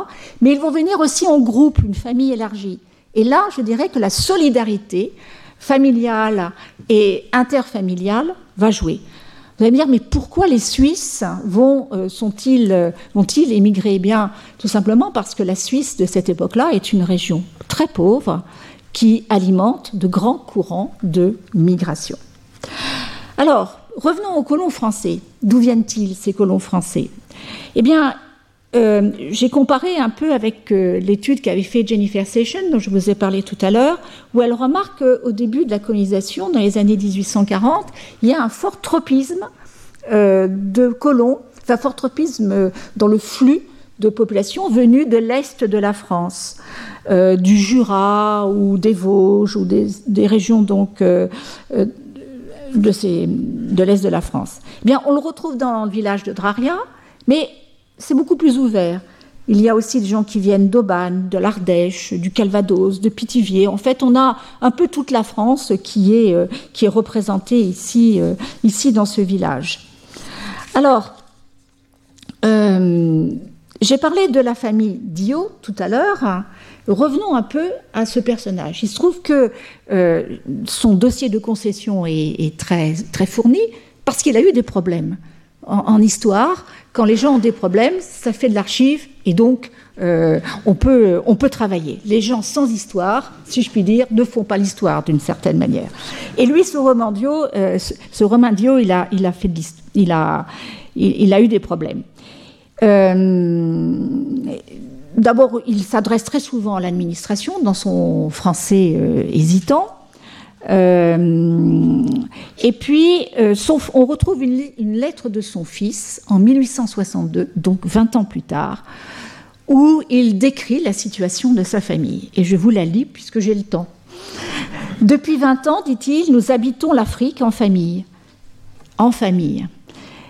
S3: mais ils vont venir aussi en groupe, une famille élargie. Et là, je dirais que la solidarité familiale et interfamiliale va jouer. Vous allez me dire, mais pourquoi les Suisses euh, euh, vont-ils émigrer? Eh bien, tout simplement parce que la Suisse de cette époque-là est une région très pauvre qui alimente de grands courants de migration. Alors, revenons aux colons français. D'où viennent-ils ces colons français? Eh bien, euh, j'ai comparé un peu avec euh, l'étude qu'avait fait Jennifer Session, dont je vous ai parlé tout à l'heure, où elle remarque qu'au début de la colonisation, dans les années 1840, il y a un fort tropisme euh, de colons, enfin fort tropisme dans le flux de populations venues de l'est de la France, du Jura ou des Vosges ou des, des régions donc de, l'Est de la France. Eh bien, on le retrouve dans le village de Draria, mais c'est beaucoup plus ouvert. Il y a aussi des gens qui viennent d'Aubagne, de l'Ardèche, du Calvados, de Pithiviers. En fait, on a un peu toute la France qui est, euh, qui est représentée ici, euh, ici dans ce village. Alors, euh, j'ai parlé de la famille Dio tout à l'heure. Revenons un peu à ce personnage. Il se trouve que son dossier de concession est, très, très fourni parce qu'il a eu des problèmes en, histoire, quand les gens ont des problèmes, ça fait de l'archive et donc euh, on, peut, on peut travailler. Les gens sans histoire, si je puis dire, ne font pas l'histoire d'une certaine manière. Et lui, ce Romandio, euh, ce, Romandio il a, il a fait il a, il, a eu des problèmes. Euh, d'abord, il s'adresse très souvent à l'administration dans son français hésitant. Euh, et puis, euh, on retrouve une, lettre de son fils en 1862, donc 20 ans plus tard, où il décrit la situation de sa famille. Et je vous la lis puisque j'ai le temps. Depuis 20 ans, dit-il, nous habitons l'Afrique en famille. En famille.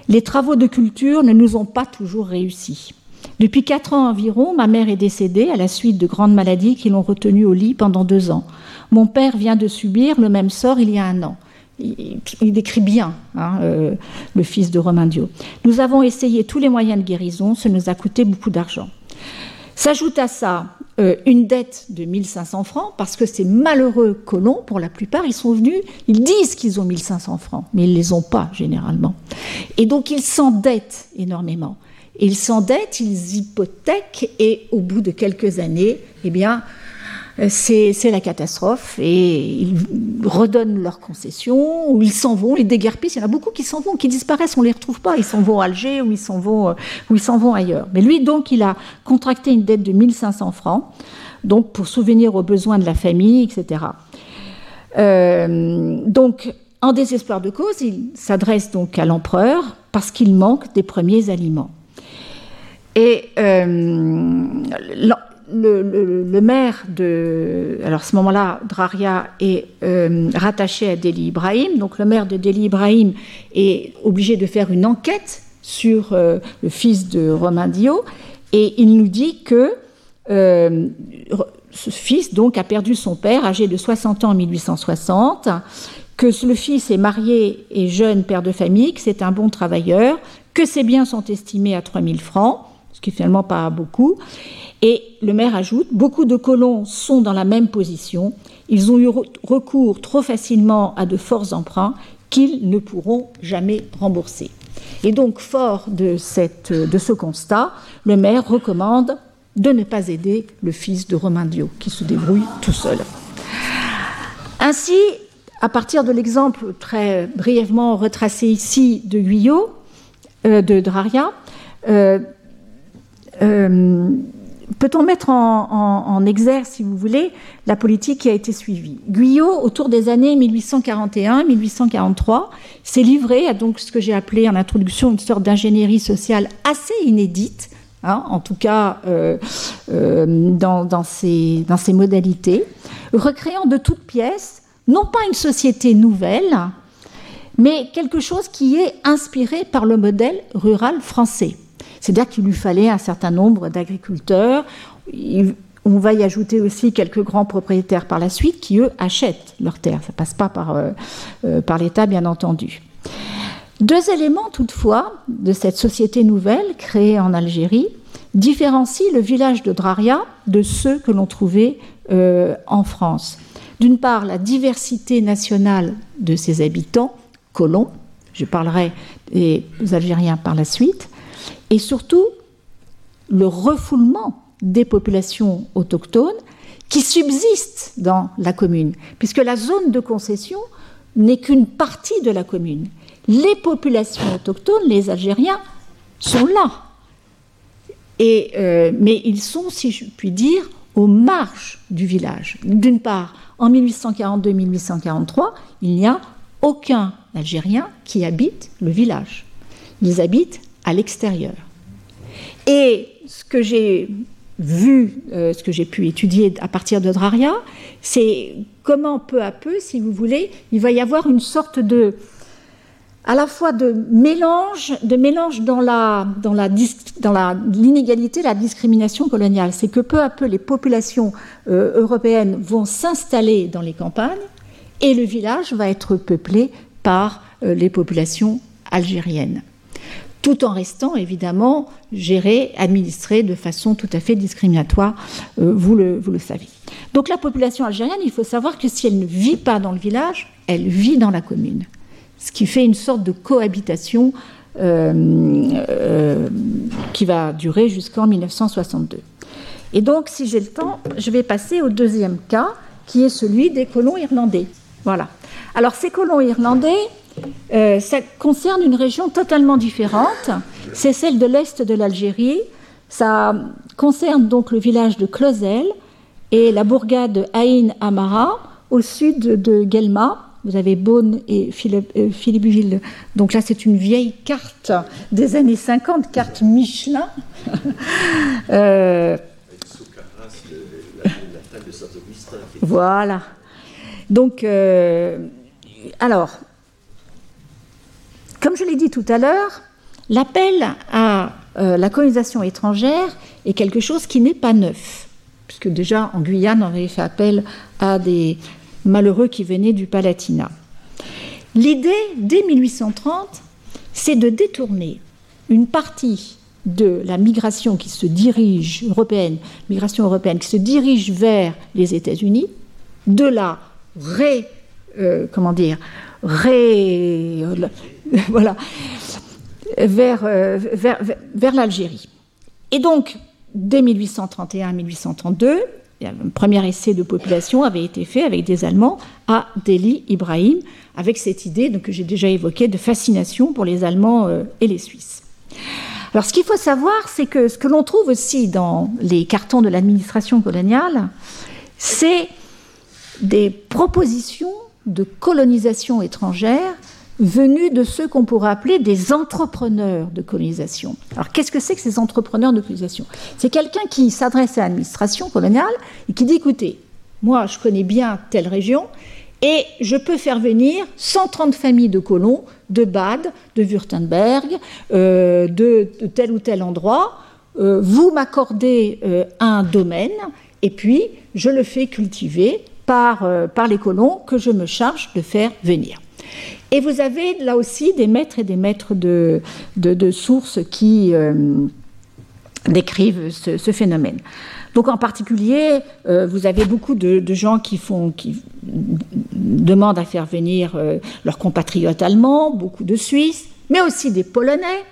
S3: Les travaux de culture ne nous ont pas toujours réussi. Depuis quatre ans environ, ma mère est décédée à la suite de grandes maladies qui l'ont retenue au lit pendant deux ans. Mon père vient de subir le même sort il y a un an. Il, décrit bien hein, euh, le fils de Romain Dio. Nous avons essayé tous les moyens de guérison, ça nous a coûté beaucoup d'argent. S'ajoute à ça euh, une dette de 1500 francs, parce que ces malheureux colons, pour la plupart, ils sont venus, ils disent qu'ils ont 1500 francs, mais ils ne les ont pas généralement. Et donc ils s'endettent énormément. Ils s'endettent, ils hypothèquent, et au bout de quelques années, eh bien, c'est la catastrophe et ils redonnent leurs concessions ou ils s'en vont, ils déguerpissent. Il y en a beaucoup qui s'en vont, qui disparaissent, on ne les retrouve pas. Ils s'en vont à Alger ou ils s'en vont, euh, ou ils s'en vont ailleurs. Mais lui, donc, il a contracté une dette de 1500 francs, donc pour souvenir aux besoins de la famille, etc. Euh, donc, en désespoir de cause, il s'adresse donc à l'empereur parce qu'il manque des premiers aliments. Et le, maire de. Alors, à ce moment-là, Draria est euh, rattaché à Deli Ibrahim. Donc, le maire de Deli Ibrahim est obligé de faire une enquête sur euh, le fils de Romain Dio. Et il nous dit que euh, ce fils, donc, a perdu son père, âgé de 60 ans en 1860, que le fils est marié et jeune père de famille, que c'est un bon travailleur, que ses biens sont estimés à 3000 francs, ce qui est finalement pas beaucoup et le maire ajoute, beaucoup de colons sont dans la même position, ils ont eu recours trop facilement à de forts emprunts qu'ils ne pourront jamais rembourser. Et donc, fort de, ce constat, le maire recommande de ne pas aider le fils de Romain Dio, qui se débrouille tout seul. Ainsi, à partir de l'exemple très brièvement retracé ici de Guyot, euh, de Draria, euh, euh, Peut-on mettre en, exergue, si vous voulez, la politique qui a été suivie? Guyot, autour des années 1841-1843, s'est livré à donc ce que j'ai appelé en introduction une sorte d'ingénierie sociale assez inédite, hein, en tout cas euh, euh, dans, dans ses modalités, recréant de toutes pièces, non pas une société nouvelle, mais quelque chose qui est inspiré par le modèle rural français. C'est-à-dire qu'il lui fallait un certain nombre d'agriculteurs. On va y ajouter aussi quelques grands propriétaires par la suite qui, eux, achètent leurs terres. Ça ne passe pas par, euh, euh, par l'État, bien entendu. Deux éléments, toutefois, de cette société nouvelle créée en Algérie différencient le village de Draria de ceux que l'on trouvait euh, en France. D'une part, la diversité nationale de ses habitants, colons, je parlerai des Algériens par la suite, et surtout le refoulement des populations autochtones qui subsistent dans la commune, puisque la zone de concession n'est qu'une partie de la commune. Les populations autochtones, les Algériens, sont là. Euh, mais ils sont, si je puis dire, aux marges du village. D'une part, en 1842-1843, il n'y a aucun Algérien qui habite le village. Ils habitent à l'extérieur. Et ce que j'ai vu ce que j'ai pu étudier à partir de Draria, c'est comment peu à peu, si vous voulez, il va y avoir une sorte de à la fois de mélange, de mélange dans la dans la dans l'inégalité, la discrimination coloniale. C'est que peu à peu les populations euh, européennes vont s'installer dans les campagnes et le village va être peuplé par euh, les populations algériennes, tout en restant évidemment géré, administré de façon tout à fait discriminatoire. Euh, vous le savez. Donc la population algérienne, il faut savoir que si elle ne vit pas dans le village, elle vit dans la commune ce qui fait une sorte de cohabitation euh, euh, qui va durer jusqu'en 1962. Et donc, si j'ai le temps, je vais passer au deuxième cas, qui est celui des colons irlandais. Voilà. Alors, ces colons irlandais, euh, ça concerne une région totalement différente. C'est celle de l'est de l'Algérie. Ça concerne donc le village de Clozel et la bourgade de Aïn Amara, au sud de Guelma, vous avez Beaune et euh, Philippeville. Donc là, c'est une vieille carte des années 50, carte Michelin. euh, voilà. Donc, euh, alors, comme je l'ai dit tout à l'heure, l'appel à euh, la colonisation étrangère est quelque chose qui n'est pas neuf, puisque déjà en Guyane, on avait fait appel à des malheureux qui venaient du Palatinat. L'idée, dès 1830, c'est de détourner une partie de la migration qui se dirige, européenne, migration européenne, qui se dirige vers les États-Unis, de la ré, euh, comment dire, ré, voilà, vers, euh, vers, vers l'Algérie. Et donc, dès 1831-1832, un premier essai de population avait été fait avec des Allemands à Delhi Ibrahim, avec cette idée que j'ai déjà évoquée de fascination pour les Allemands euh, et les Suisses. Alors ce qu'il faut savoir, c'est que ce que l'on trouve aussi dans les cartons de l'administration coloniale, c'est des propositions de colonisation étrangère venus de ceux qu'on pourrait appeler des entrepreneurs de colonisation. Alors qu'est-ce que c'est que ces entrepreneurs de colonisation? C'est quelqu'un qui s'adresse à l'administration coloniale et qui dit, écoutez, moi je connais bien telle région et je peux faire venir 130 familles de colons de Bade, de Württemberg, euh, de, tel ou tel endroit. Euh, vous m'accordez euh, un domaine et puis je le fais cultiver par les colons que je me charge de faire venir. Et vous avez là aussi des maîtres et des maîtres de, sources qui euh, décrivent ce, phénomène. Donc en particulier, euh, vous avez beaucoup de, gens qui demandent à faire venir euh, leurs compatriotes allemands, beaucoup de Suisses, mais aussi des Polonais,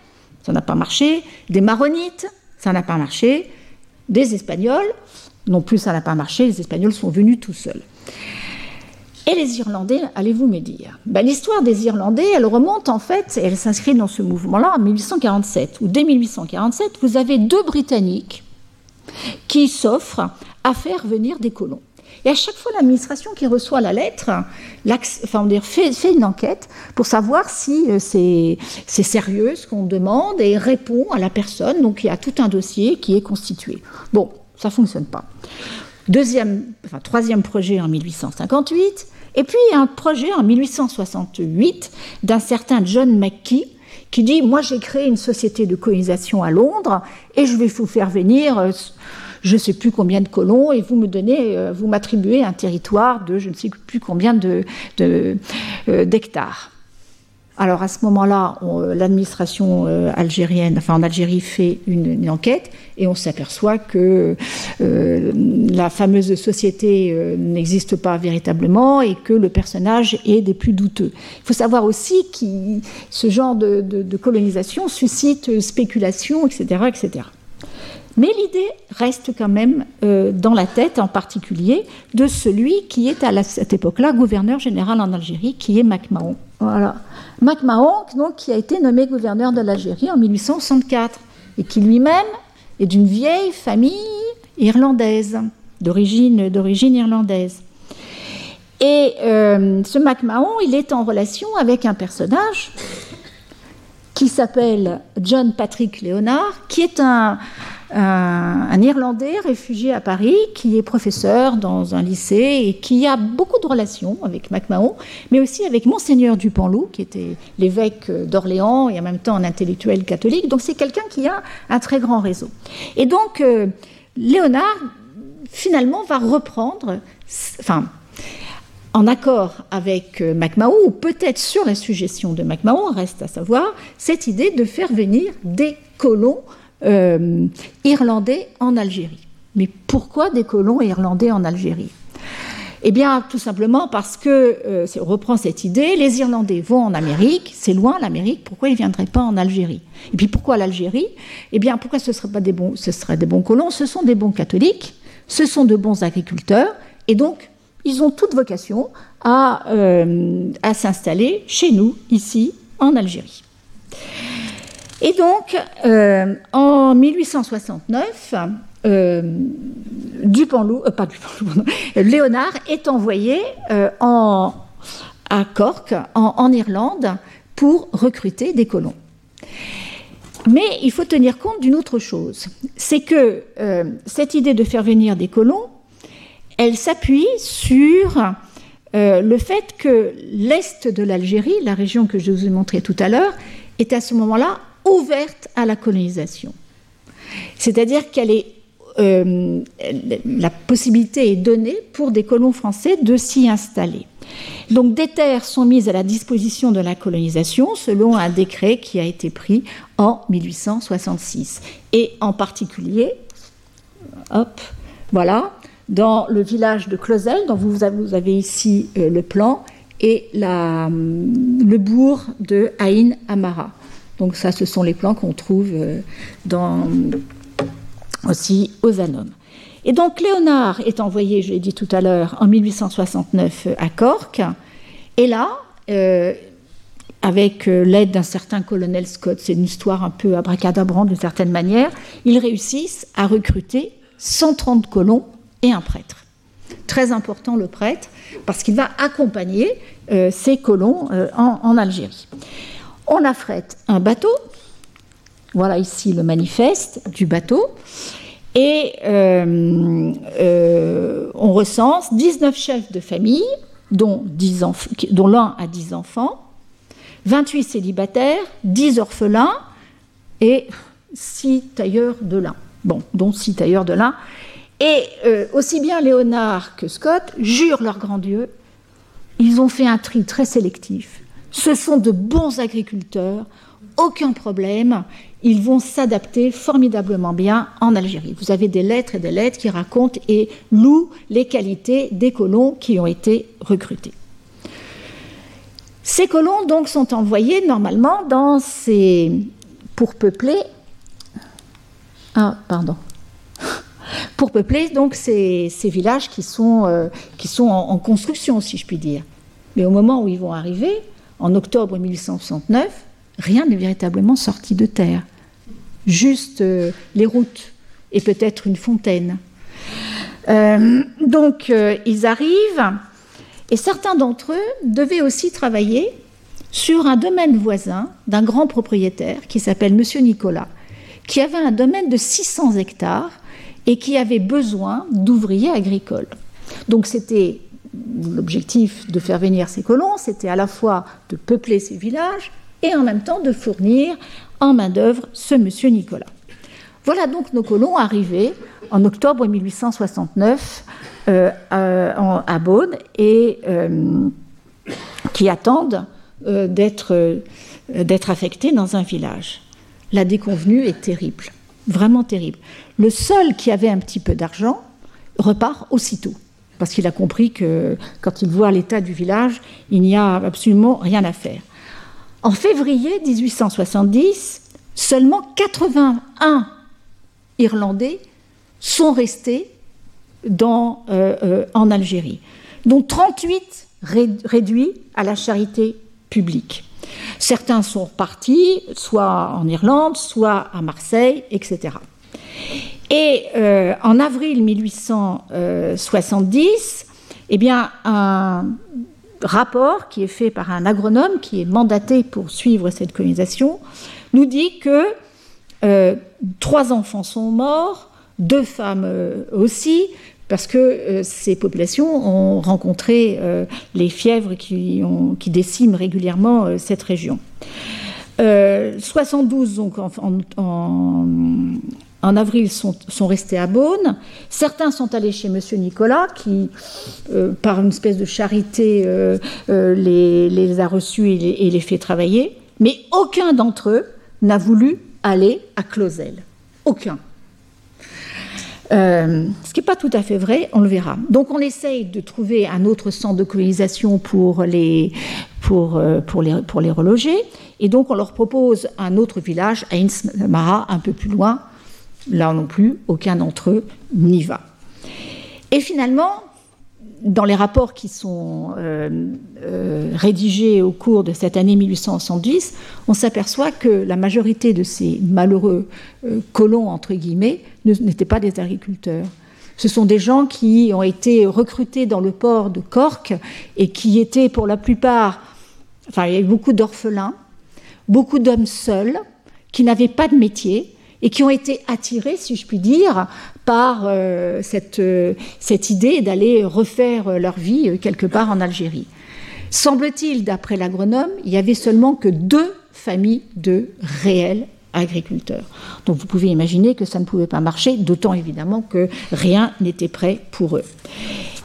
S3: ça n'a pas marché, des Maronites, ça n'a pas marché, des Espagnols, non plus ça n'a pas marché, les Espagnols sont venus tout seuls. Et les Irlandais, allez-vous me dire? Ben, L'histoire des Irlandais, elle remonte en fait, elle s'inscrit dans ce mouvement-là en 1847, où dès 1847, vous avez deux Britanniques qui s'offrent à faire venir des colons. Et à chaque fois, l'administration qui reçoit la lettre enfin, on fait, fait, une enquête pour savoir si euh, c'est sérieux ce qu'on demande et répond à la personne. Donc il y a tout un dossier qui est constitué. Bon, ça ne fonctionne pas. Deuxième, enfin, troisième projet en 1858, et puis un projet en 1868 d'un certain John McKee qui dit Moi j'ai créé une société de colonisation à Londres et je vais vous faire venir euh, je ne sais plus combien de colons et vous me donnez, euh, vous m'attribuez un territoire de je ne sais plus combien d'hectares. De, euh, alors à ce moment-là, l'administration euh, algérienne, enfin en Algérie, fait une, enquête et on s'aperçoit que euh, la fameuse société euh, n'existe pas véritablement et que le personnage est des plus douteux. Il faut savoir aussi que ce genre de, colonisation suscite spéculation, etc., etc. Mais l'idée reste quand même dans la tête, en particulier, de celui qui est à cette époque-là gouverneur général en Algérie, qui est MacMahon. Voilà. MacMahon, qui a été nommé gouverneur de l'Algérie en 1864 et qui lui-même est d'une vieille famille irlandaise, d'origine, d'origine irlandaise. Et euh, ce MacMahon, il est en relation avec un personnage qui s'appelle John Patrick Leonard, qui est un, un, Irlandais réfugié à Paris qui est professeur dans un lycée et qui a beaucoup de relations avec MacMahon, mais aussi avec Monseigneur Dupanloup, qui était l'évêque d'Orléans et en même temps un intellectuel catholique. Donc c'est quelqu'un qui a un très grand réseau. Et donc euh, Léonard, finalement, va reprendre, enfin, en accord avec euh, MacMahon, ou peut-être sur la suggestion de MacMahon, reste à savoir, cette idée de faire venir des colons euh, irlandais en Algérie. Mais pourquoi des colons irlandais en Algérie? Eh bien, tout simplement parce que, euh, on reprend cette idée, les Irlandais vont en Amérique, c'est loin l'Amérique, pourquoi ils ne viendraient pas en Algérie? Et puis pourquoi l'Algérie? Eh bien, pourquoi ce, serait pas des bons, ce seraient des bons colons? Ce sont des bons catholiques, ce sont de bons agriculteurs, et donc ils ont toute vocation à, euh, à s'installer chez nous, ici, en Algérie. Et donc, euh, en 1869, euh, euh, Léonard est envoyé en, à Cork, en, Irlande, pour recruter des colons. Mais il faut tenir compte d'une autre chose, c'est que cette idée de faire venir des colons, elle s'appuie sur le fait que l'est de l'Algérie, la région que je vous ai montrée tout à l'heure, est à ce moment-là ouverte à la colonisation. C'est-à-dire qu'elle est euh, la possibilité est donnée pour des colons français de s'y installer. Donc des terres sont mises à la disposition de la colonisation selon un décret qui a été pris en 1866. Et en particulier, hop, voilà, dans le village de Closel, dont vous avez ici euh, le plan, et la, le bourg de Aïn Amara. Donc ça, ce sont les plans qu'on trouve euh, aussi aux Anomes. Et donc Léonard est envoyé, je l'ai dit tout à l'heure, en 1869 à Cork. Et là, euh, avec euh, l'aide d'un certain colonel Scott, c'est une histoire un peu abracadabrante d'une certaine manière, ils réussissent à recruter 130 colons et un prêtre. Très important le prêtre, parce qu'il va accompagner euh, ces colons en, Algérie. On affrète un bateau voilà ici le manifeste du bateau. Et euh, euh, on recense 19 chefs de famille, dont, l'un a 10 enfants, 28 célibataires, 10 orphelins et 6 tailleurs de lin. Bon, dont 6 tailleurs de lin. Et euh, aussi bien Léonard que Scott jurent leur grand Dieu, ils ont fait un tri très sélectif. Ce sont de bons agriculteurs, aucun problème ils vont s'adapter formidablement bien en Algérie. Vous avez des lettres et des lettres qui racontent et louent les qualités des colons qui ont été recrutés. Ces colons donc sont envoyés normalement dans ces pour peupler ah pardon pour peupler donc ces, villages qui sont, euh, en, construction si je puis dire. Mais au moment où ils vont arriver, en octobre 1869, rien n'est véritablement sorti de terre juste euh, les routes et peut-être une fontaine. Euh, donc euh, ils arrivent et certains d'entre eux devaient aussi travailler sur un domaine voisin d'un grand propriétaire qui s'appelle Monsieur Nicolas, qui avait un domaine de 600 hectares et qui avait besoin d'ouvriers agricoles. Donc c'était l'objectif de faire venir ces colons, c'était à la fois de peupler ces villages et en même temps de fournir en main-d'œuvre ce monsieur Nicolas. Voilà donc nos colons arrivés en octobre 1869 euh, à, Beaune et euh, qui attendent euh, d'être affectés dans un village. La déconvenue est terrible, vraiment terrible. Le seul qui avait un petit peu d'argent repart aussitôt, parce qu'il a compris que quand il voit l'état du village, il n'y a absolument rien à faire. En février 1870, seulement 81 Irlandais sont restés euh, euh, en Algérie, dont 38 réduits à la charité publique. Certains sont repartis, soit en Irlande, soit à Marseille, etc. Et euh, en avril 1870, eh bien, un rapport qui est fait par un agronome qui est mandaté pour suivre cette colonisation nous dit que trois enfants sont morts, deux femmes aussi, parce que ces populations ont rencontré les fièvres qui, déciment régulièrement cette région. 72 donc en avril, sont, sont, restés à Beaune. Certains sont allés chez Monsieur Nicolas, qui, euh, par une espèce de charité, euh, euh, les, a reçus et les, fait travailler. Mais aucun d'entre eux n'a voulu aller à Clausel. Aucun. ce qui n'est pas tout à fait vrai, on le verra. Donc on essaye de trouver un autre centre de colonisation pour les, pour, pour les, pour les reloger. Et donc on leur propose un autre village, à Insmara, un peu plus loin, Là non plus, aucun d'entre eux n'y va. Et finalement, dans les rapports qui sont euh, euh, rédigés au cours de cette année 1870, on s'aperçoit que la majorité de ces malheureux euh, colons, entre guillemets, n'étaient pas des agriculteurs. Ce sont des gens qui ont été recrutés dans le port de Cork et qui étaient pour la plupart, enfin il y a eu beaucoup d'orphelins, beaucoup d'hommes seuls, qui n'avaient pas de métier et qui ont été attirés, si je puis dire, par euh, cette, euh, cette, idée d'aller refaire euh, leur vie quelque part en Algérie. Semble-t-il, d'après l'agronome, il y avait seulement que deux familles de réels agriculteurs. Donc vous pouvez imaginer que ça ne pouvait pas marcher, d'autant évidemment que rien n'était prêt pour eux.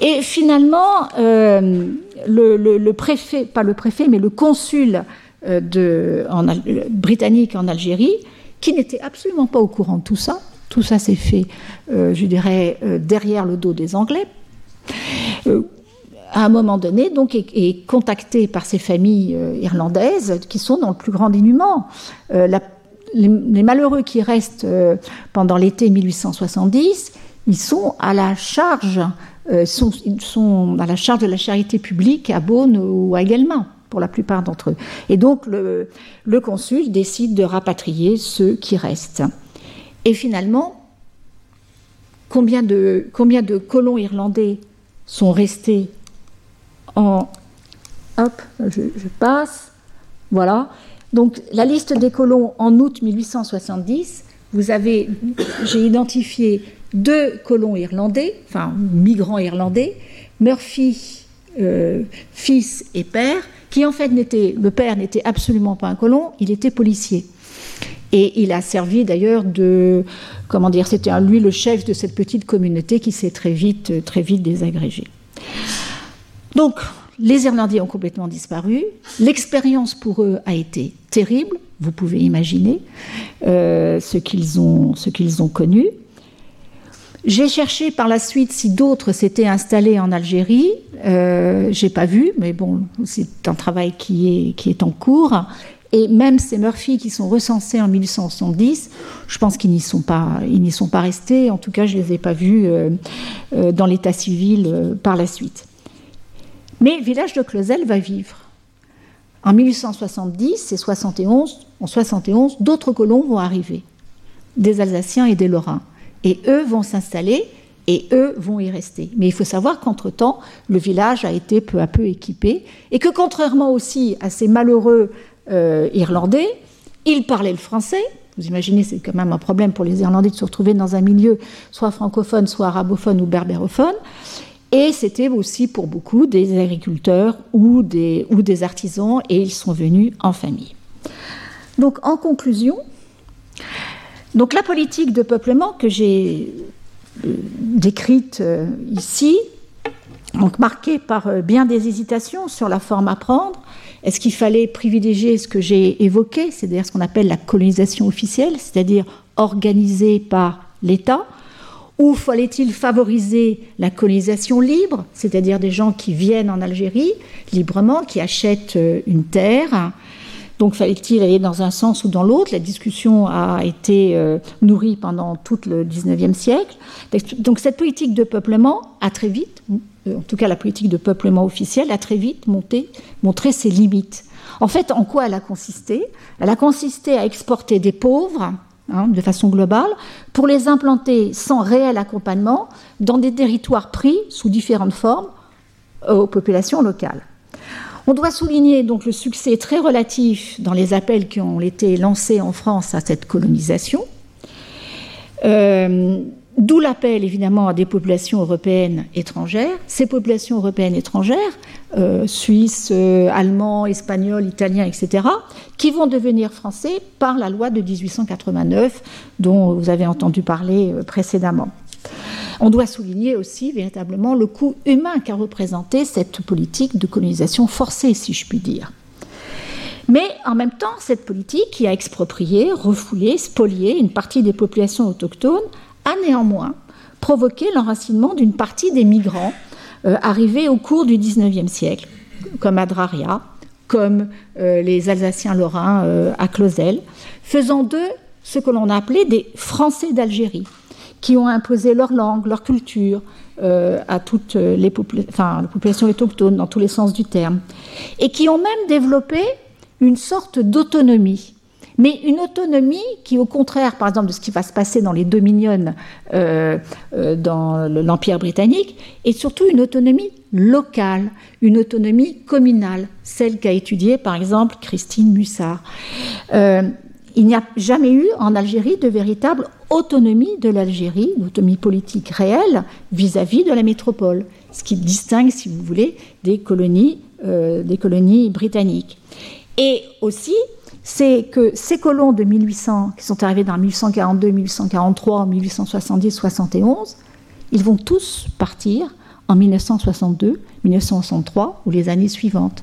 S3: Et finalement, le, préfet, pas le préfet, mais le consul britannique en Algérie, qui n'était absolument pas au courant de tout ça. Tout ça s'est fait, euh, je dirais, euh, derrière le dos des Anglais. Euh, à un moment donné, donc, est, contacté par ces familles irlandaises qui sont dans le plus grand dénuement. les, malheureux qui restent pendant l'été 1870, ils sont à la charge, ils sont à la charge de la charité publique à Beaune ou à Guelmas pour la plupart d'entre eux. Et donc le, consul décide de rapatrier ceux qui restent. Et finalement, combien de, combien de colons irlandais sont restés en... Hop, je, passe. Voilà. Donc la liste des colons en août 1870, vous avez, j'ai identifié deux colons irlandais, enfin migrants irlandais, Murphy, euh, fils et père, qui en fait n'était, le père n'était absolument pas un colon, il était policier. Et il a servi d'ailleurs de, comment dire, c'était lui le chef de cette petite communauté qui s'est très vite, très vite désagrégée. Donc, les Irlandais ont complètement disparu. L'expérience pour eux a été terrible. Vous pouvez imaginer euh, ce qu'ils ont, ce qu'ils ont connu. J'ai cherché par la suite si d'autres s'étaient installés en Algérie. Euh, J'ai pas vu, mais bon, c'est un travail qui est, en cours. Et même ces Murphy qui sont recensés en 1870, je pense qu'ils n'y sont pas, restés. En tout cas, je les ai pas vus euh, euh, dans l'état civil euh, par la suite. Mais village de Closel va vivre. En 1870 et 71, en 71, d'autres colons vont arriver, des Alsaciens et des Lorrains. Et eux vont s'installer et eux vont y rester. Mais il faut savoir qu'entre-temps, le village a été peu à peu équipé et que contrairement aussi à ces malheureux euh, Irlandais, ils parlaient le français. Vous imaginez, c'est quand même un problème pour les Irlandais de se retrouver dans un milieu soit francophone, soit arabophone ou berbérophone. Et c'était aussi pour beaucoup des agriculteurs ou des, ou des artisans, et ils sont venus en famille. Donc en conclusion, donc la politique de peuplement que j'ai euh, décrite euh, ici, donc marquée par euh, bien des hésitations sur la forme à prendre, est-ce qu'il fallait privilégier ce que j'ai évoqué, c'est-à-dire ce qu'on appelle la colonisation officielle, c'est-à-dire organisée par l'État, ou fallait-il favoriser la colonisation libre, c'est-à-dire des gens qui viennent en Algérie librement, qui achètent une terre, donc fallait-il aller dans un sens ou dans l'autre La discussion a été euh, nourrie pendant tout le 19e siècle. Donc cette politique de peuplement a très vite, euh, en tout cas la politique de peuplement officielle, a très vite montré ses limites. En fait, en quoi elle a consisté? Elle a consisté à exporter des pauvres, hein, de façon globale, pour les implanter sans réel accompagnement dans des territoires pris sous différentes formes aux populations locales. On doit souligner donc le succès très relatif dans les appels qui ont été lancés en France à cette colonisation. Euh, d'où l'appel évidemment à des populations européennes étrangères. Ces populations européennes étrangères, euh, suisses, euh, allemands, espagnols, italiens, etc., qui vont devenir français par la loi de 1889 dont vous avez entendu parler précédemment. On doit souligner aussi véritablement le coût humain qu'a représenté cette politique de colonisation forcée, si je puis dire. Mais en même temps, cette politique qui a exproprié, refoulé, spolié une partie des populations autochtones a néanmoins provoqué l'enracinement d'une partie des migrants euh, arrivés au cours du XIXe siècle, comme Adraria, comme euh, les Alsaciens lorrains euh, à Clausel, faisant d'eux ce que l'on a appelé des Français d'Algérie, qui ont imposé leur langue, leur culture euh, à toutes les, enfin, les populations autochtones dans tous les sens du terme, et qui ont même développé une sorte d'autonomie. Mais une autonomie qui, au contraire, par exemple, de ce qui va se passer dans les Dominions euh, euh, dans l'Empire britannique, est surtout une autonomie locale, une autonomie communale, celle qu'a étudiée, par exemple, Christine Mussard il n'y a jamais eu en Algérie de véritable autonomie de l'Algérie, autonomie politique réelle vis-à-vis de la métropole, ce qui distingue, si vous voulez, des colonies, euh, des colonies britanniques. Et aussi, c'est que ces colons de 1800, qui sont arrivés dans 1842, 1843, 1870, 71, ils vont tous partir en 1962, 1963 ou les années suivantes.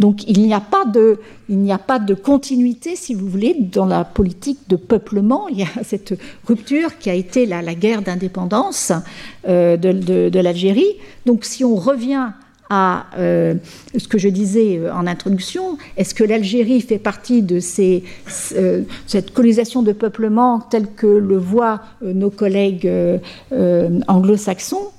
S3: Donc il n'y a pas de, continuité, si vous voulez, dans la politique de peuplement. Il y a cette rupture qui a été la, guerre d'indépendance euh, de, l'Algérie. Donc si on revient à euh, ce que je disais euh, en introduction, est-ce que l'Algérie fait partie de cette colonisation de peuplement telle que le voient nos collègues anglo-saxons?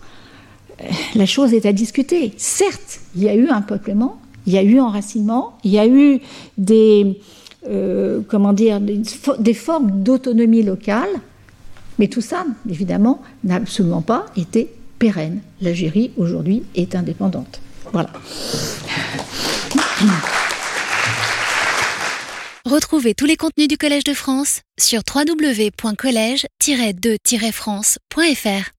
S3: La chose est à discuter. Certes, il y a eu un peuplement, il y a eu enracinement, il y a eu des, euh, comment dire, des, formes d'autonomie locale, mais tout ça, évidemment, n'a absolument pas été pérenne. L'Algérie, aujourd'hui, est indépendante. Voilà.
S1: Retrouvez tous les contenus du Collège de France sur www.colège-2-france.fr.